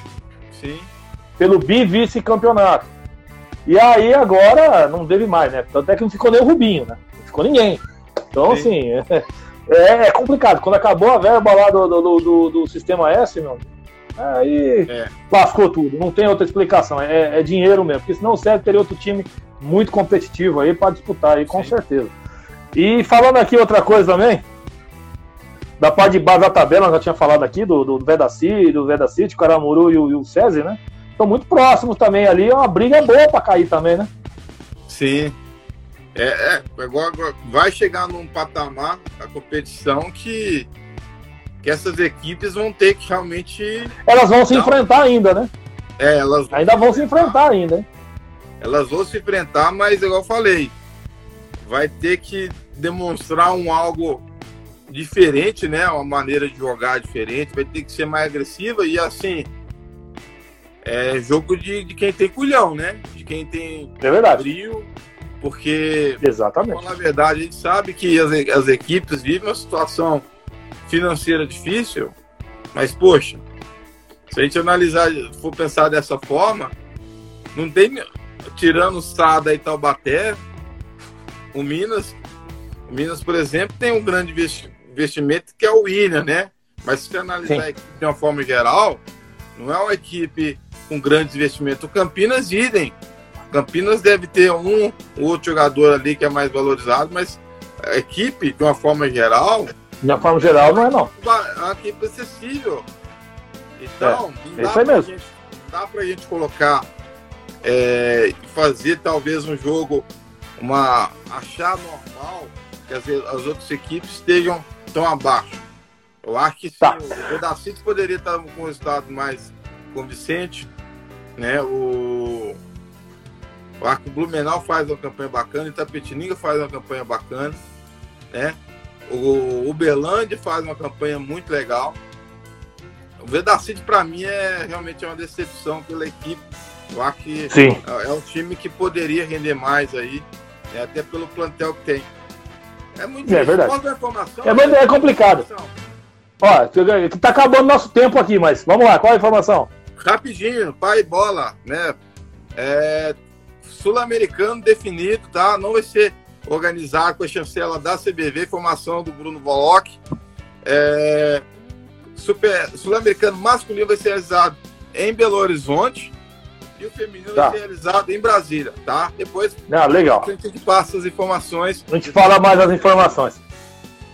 Speaker 4: Sim
Speaker 2: pelo bi-vice-campeonato. E aí agora não teve mais, né? Tanto é que não ficou nem o Rubinho, né? Não ficou ninguém. Então, Sim. assim, é, é, complicado. Quando acabou a verba lá do, do, do, do sistema S, meu, aí é. lascou tudo. Não tem outra explicação. É, é, dinheiro mesmo. Porque senão o Sérgio teria outro time muito competitivo aí para disputar aí, com Sim. certeza. E falando aqui outra coisa também, da parte de base da tabela, já tinha falado aqui, do, do Vedaci, do Vedacity, o Caramuru e o, e o César, né? Estão muito próximos também ali. É uma briga boa para cair também, né?
Speaker 4: Sim. É, é, agora vai chegar num patamar a competição que, que essas equipes vão ter que realmente.
Speaker 2: Elas vão se enfrentar ainda, né?
Speaker 4: É, elas
Speaker 2: vão ainda vão se enfrentar ainda. Hein?
Speaker 4: Elas vão se enfrentar, mas igual eu falei, vai ter que demonstrar um algo diferente, né? Uma maneira de jogar diferente, vai ter que ser mais agressiva e assim é jogo de, de quem tem culhão, né? De quem tem
Speaker 2: é verdade.
Speaker 4: frio, porque
Speaker 2: Exatamente.
Speaker 4: na verdade a gente sabe que as, as equipes vivem uma situação financeira difícil, mas poxa, se a gente analisar, for pensar dessa forma, não tem tirando Sada e Taubaté, o Minas, o Minas, por exemplo, tem um grande investimento que é o William, né? Mas se você analisar a equipe de uma forma geral, não é uma equipe com grandes investimentos. O Campinas, idem. Campinas deve ter um outro jogador ali que é mais valorizado, mas a equipe, de uma forma geral.
Speaker 2: De uma forma geral, não é não.
Speaker 4: É uma equipe acessível. Então,
Speaker 2: é, não, dá pra
Speaker 4: gente, dá pra gente colocar é, fazer talvez um jogo, uma achar normal que as, as outras equipes estejam tão abaixo. Eu acho que sim, tá. o Vedacity poderia estar com um resultado mais convincente, né? O, o Blumenau faz uma campanha bacana, Itapetininga faz uma campanha bacana, né? O Uberlândia faz uma campanha muito legal. O Vedacity para mim é realmente uma decepção pela equipe. Eu acho que Sim. é um time que poderia render mais aí, né? até pelo plantel que tem.
Speaker 2: É muito é, verdade. É, é, é complicado. Ó, tá acabando nosso tempo aqui, mas vamos lá, qual a informação?
Speaker 4: Rapidinho, pai bola, né? É, Sul-americano definido, tá? Não vai ser organizado com a chancela da CBV, formação do Bruno Voloc. É, Sul-americano masculino vai ser realizado em Belo Horizonte e o feminino tá. vai ser realizado em Brasília, tá? Depois
Speaker 2: ah, legal.
Speaker 4: a gente passa as informações.
Speaker 2: A gente fala mais as informações.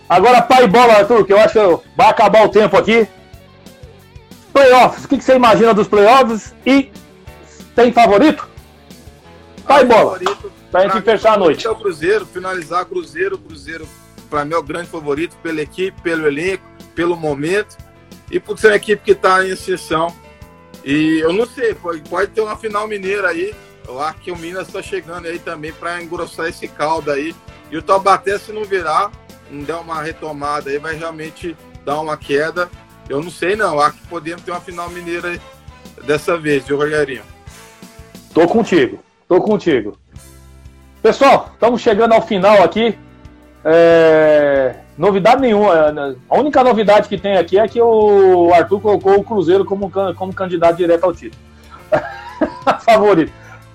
Speaker 2: Agora, pai bola, Arthur, que eu acho que vai acabar o tempo aqui. Playoffs, o que, que você imagina dos playoffs? E tem favorito? Pai bola. Favorito, pra gente pra fechar a noite.
Speaker 4: É o Cruzeiro, finalizar Cruzeiro. Cruzeiro, para mim, é o grande favorito pela equipe, pelo elenco, pelo momento. E por ser uma equipe que está em exceção. E eu não sei, pode, pode ter uma final mineira aí. Eu acho que o Minas está chegando aí também para engrossar esse caldo aí. E o Taubaté, se não virar, não der uma retomada aí, vai realmente dar uma queda. Eu não sei não, acho que podemos ter uma final mineira dessa vez, viu, Rogerinho?
Speaker 2: Tô contigo, tô contigo. Pessoal, estamos chegando ao final aqui. É... Novidade nenhuma. Né? A única novidade que tem aqui é que o Arthur colocou o Cruzeiro como, como candidato direto ao título. Favorito.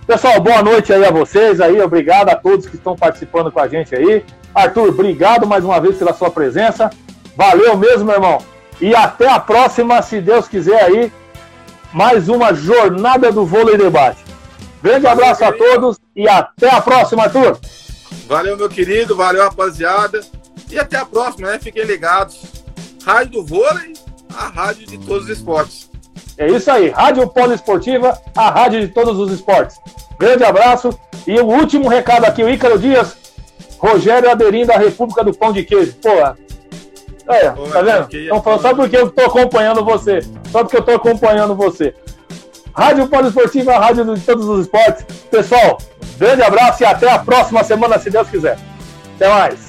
Speaker 2: Pessoal, boa noite aí a vocês aí. Obrigado a todos que estão participando com a gente aí. Arthur, obrigado mais uma vez pela sua presença. Valeu mesmo, meu irmão. E até a próxima, se Deus quiser aí. Mais uma jornada do vôlei debate. Grande valeu, abraço a todos e até a próxima, Arthur.
Speaker 4: Valeu, meu querido. Valeu, rapaziada. E até a próxima, né? Fiquem ligados. Rádio do Vôlei, a rádio de todos os esportes.
Speaker 2: É isso aí. Rádio Poliesportiva, a rádio de todos os esportes. Grande abraço. E o último recado aqui, o Ícaro Dias Rogério Aderindo da República do Pão de Queijo. Pô, é, Pô, tá vendo? Então, falando, só porque eu tô acompanhando você. Só porque eu tô acompanhando você. Rádio Poliesportiva, rádio de todos os esportes. Pessoal, grande abraço e até a próxima semana, se Deus quiser. Até mais.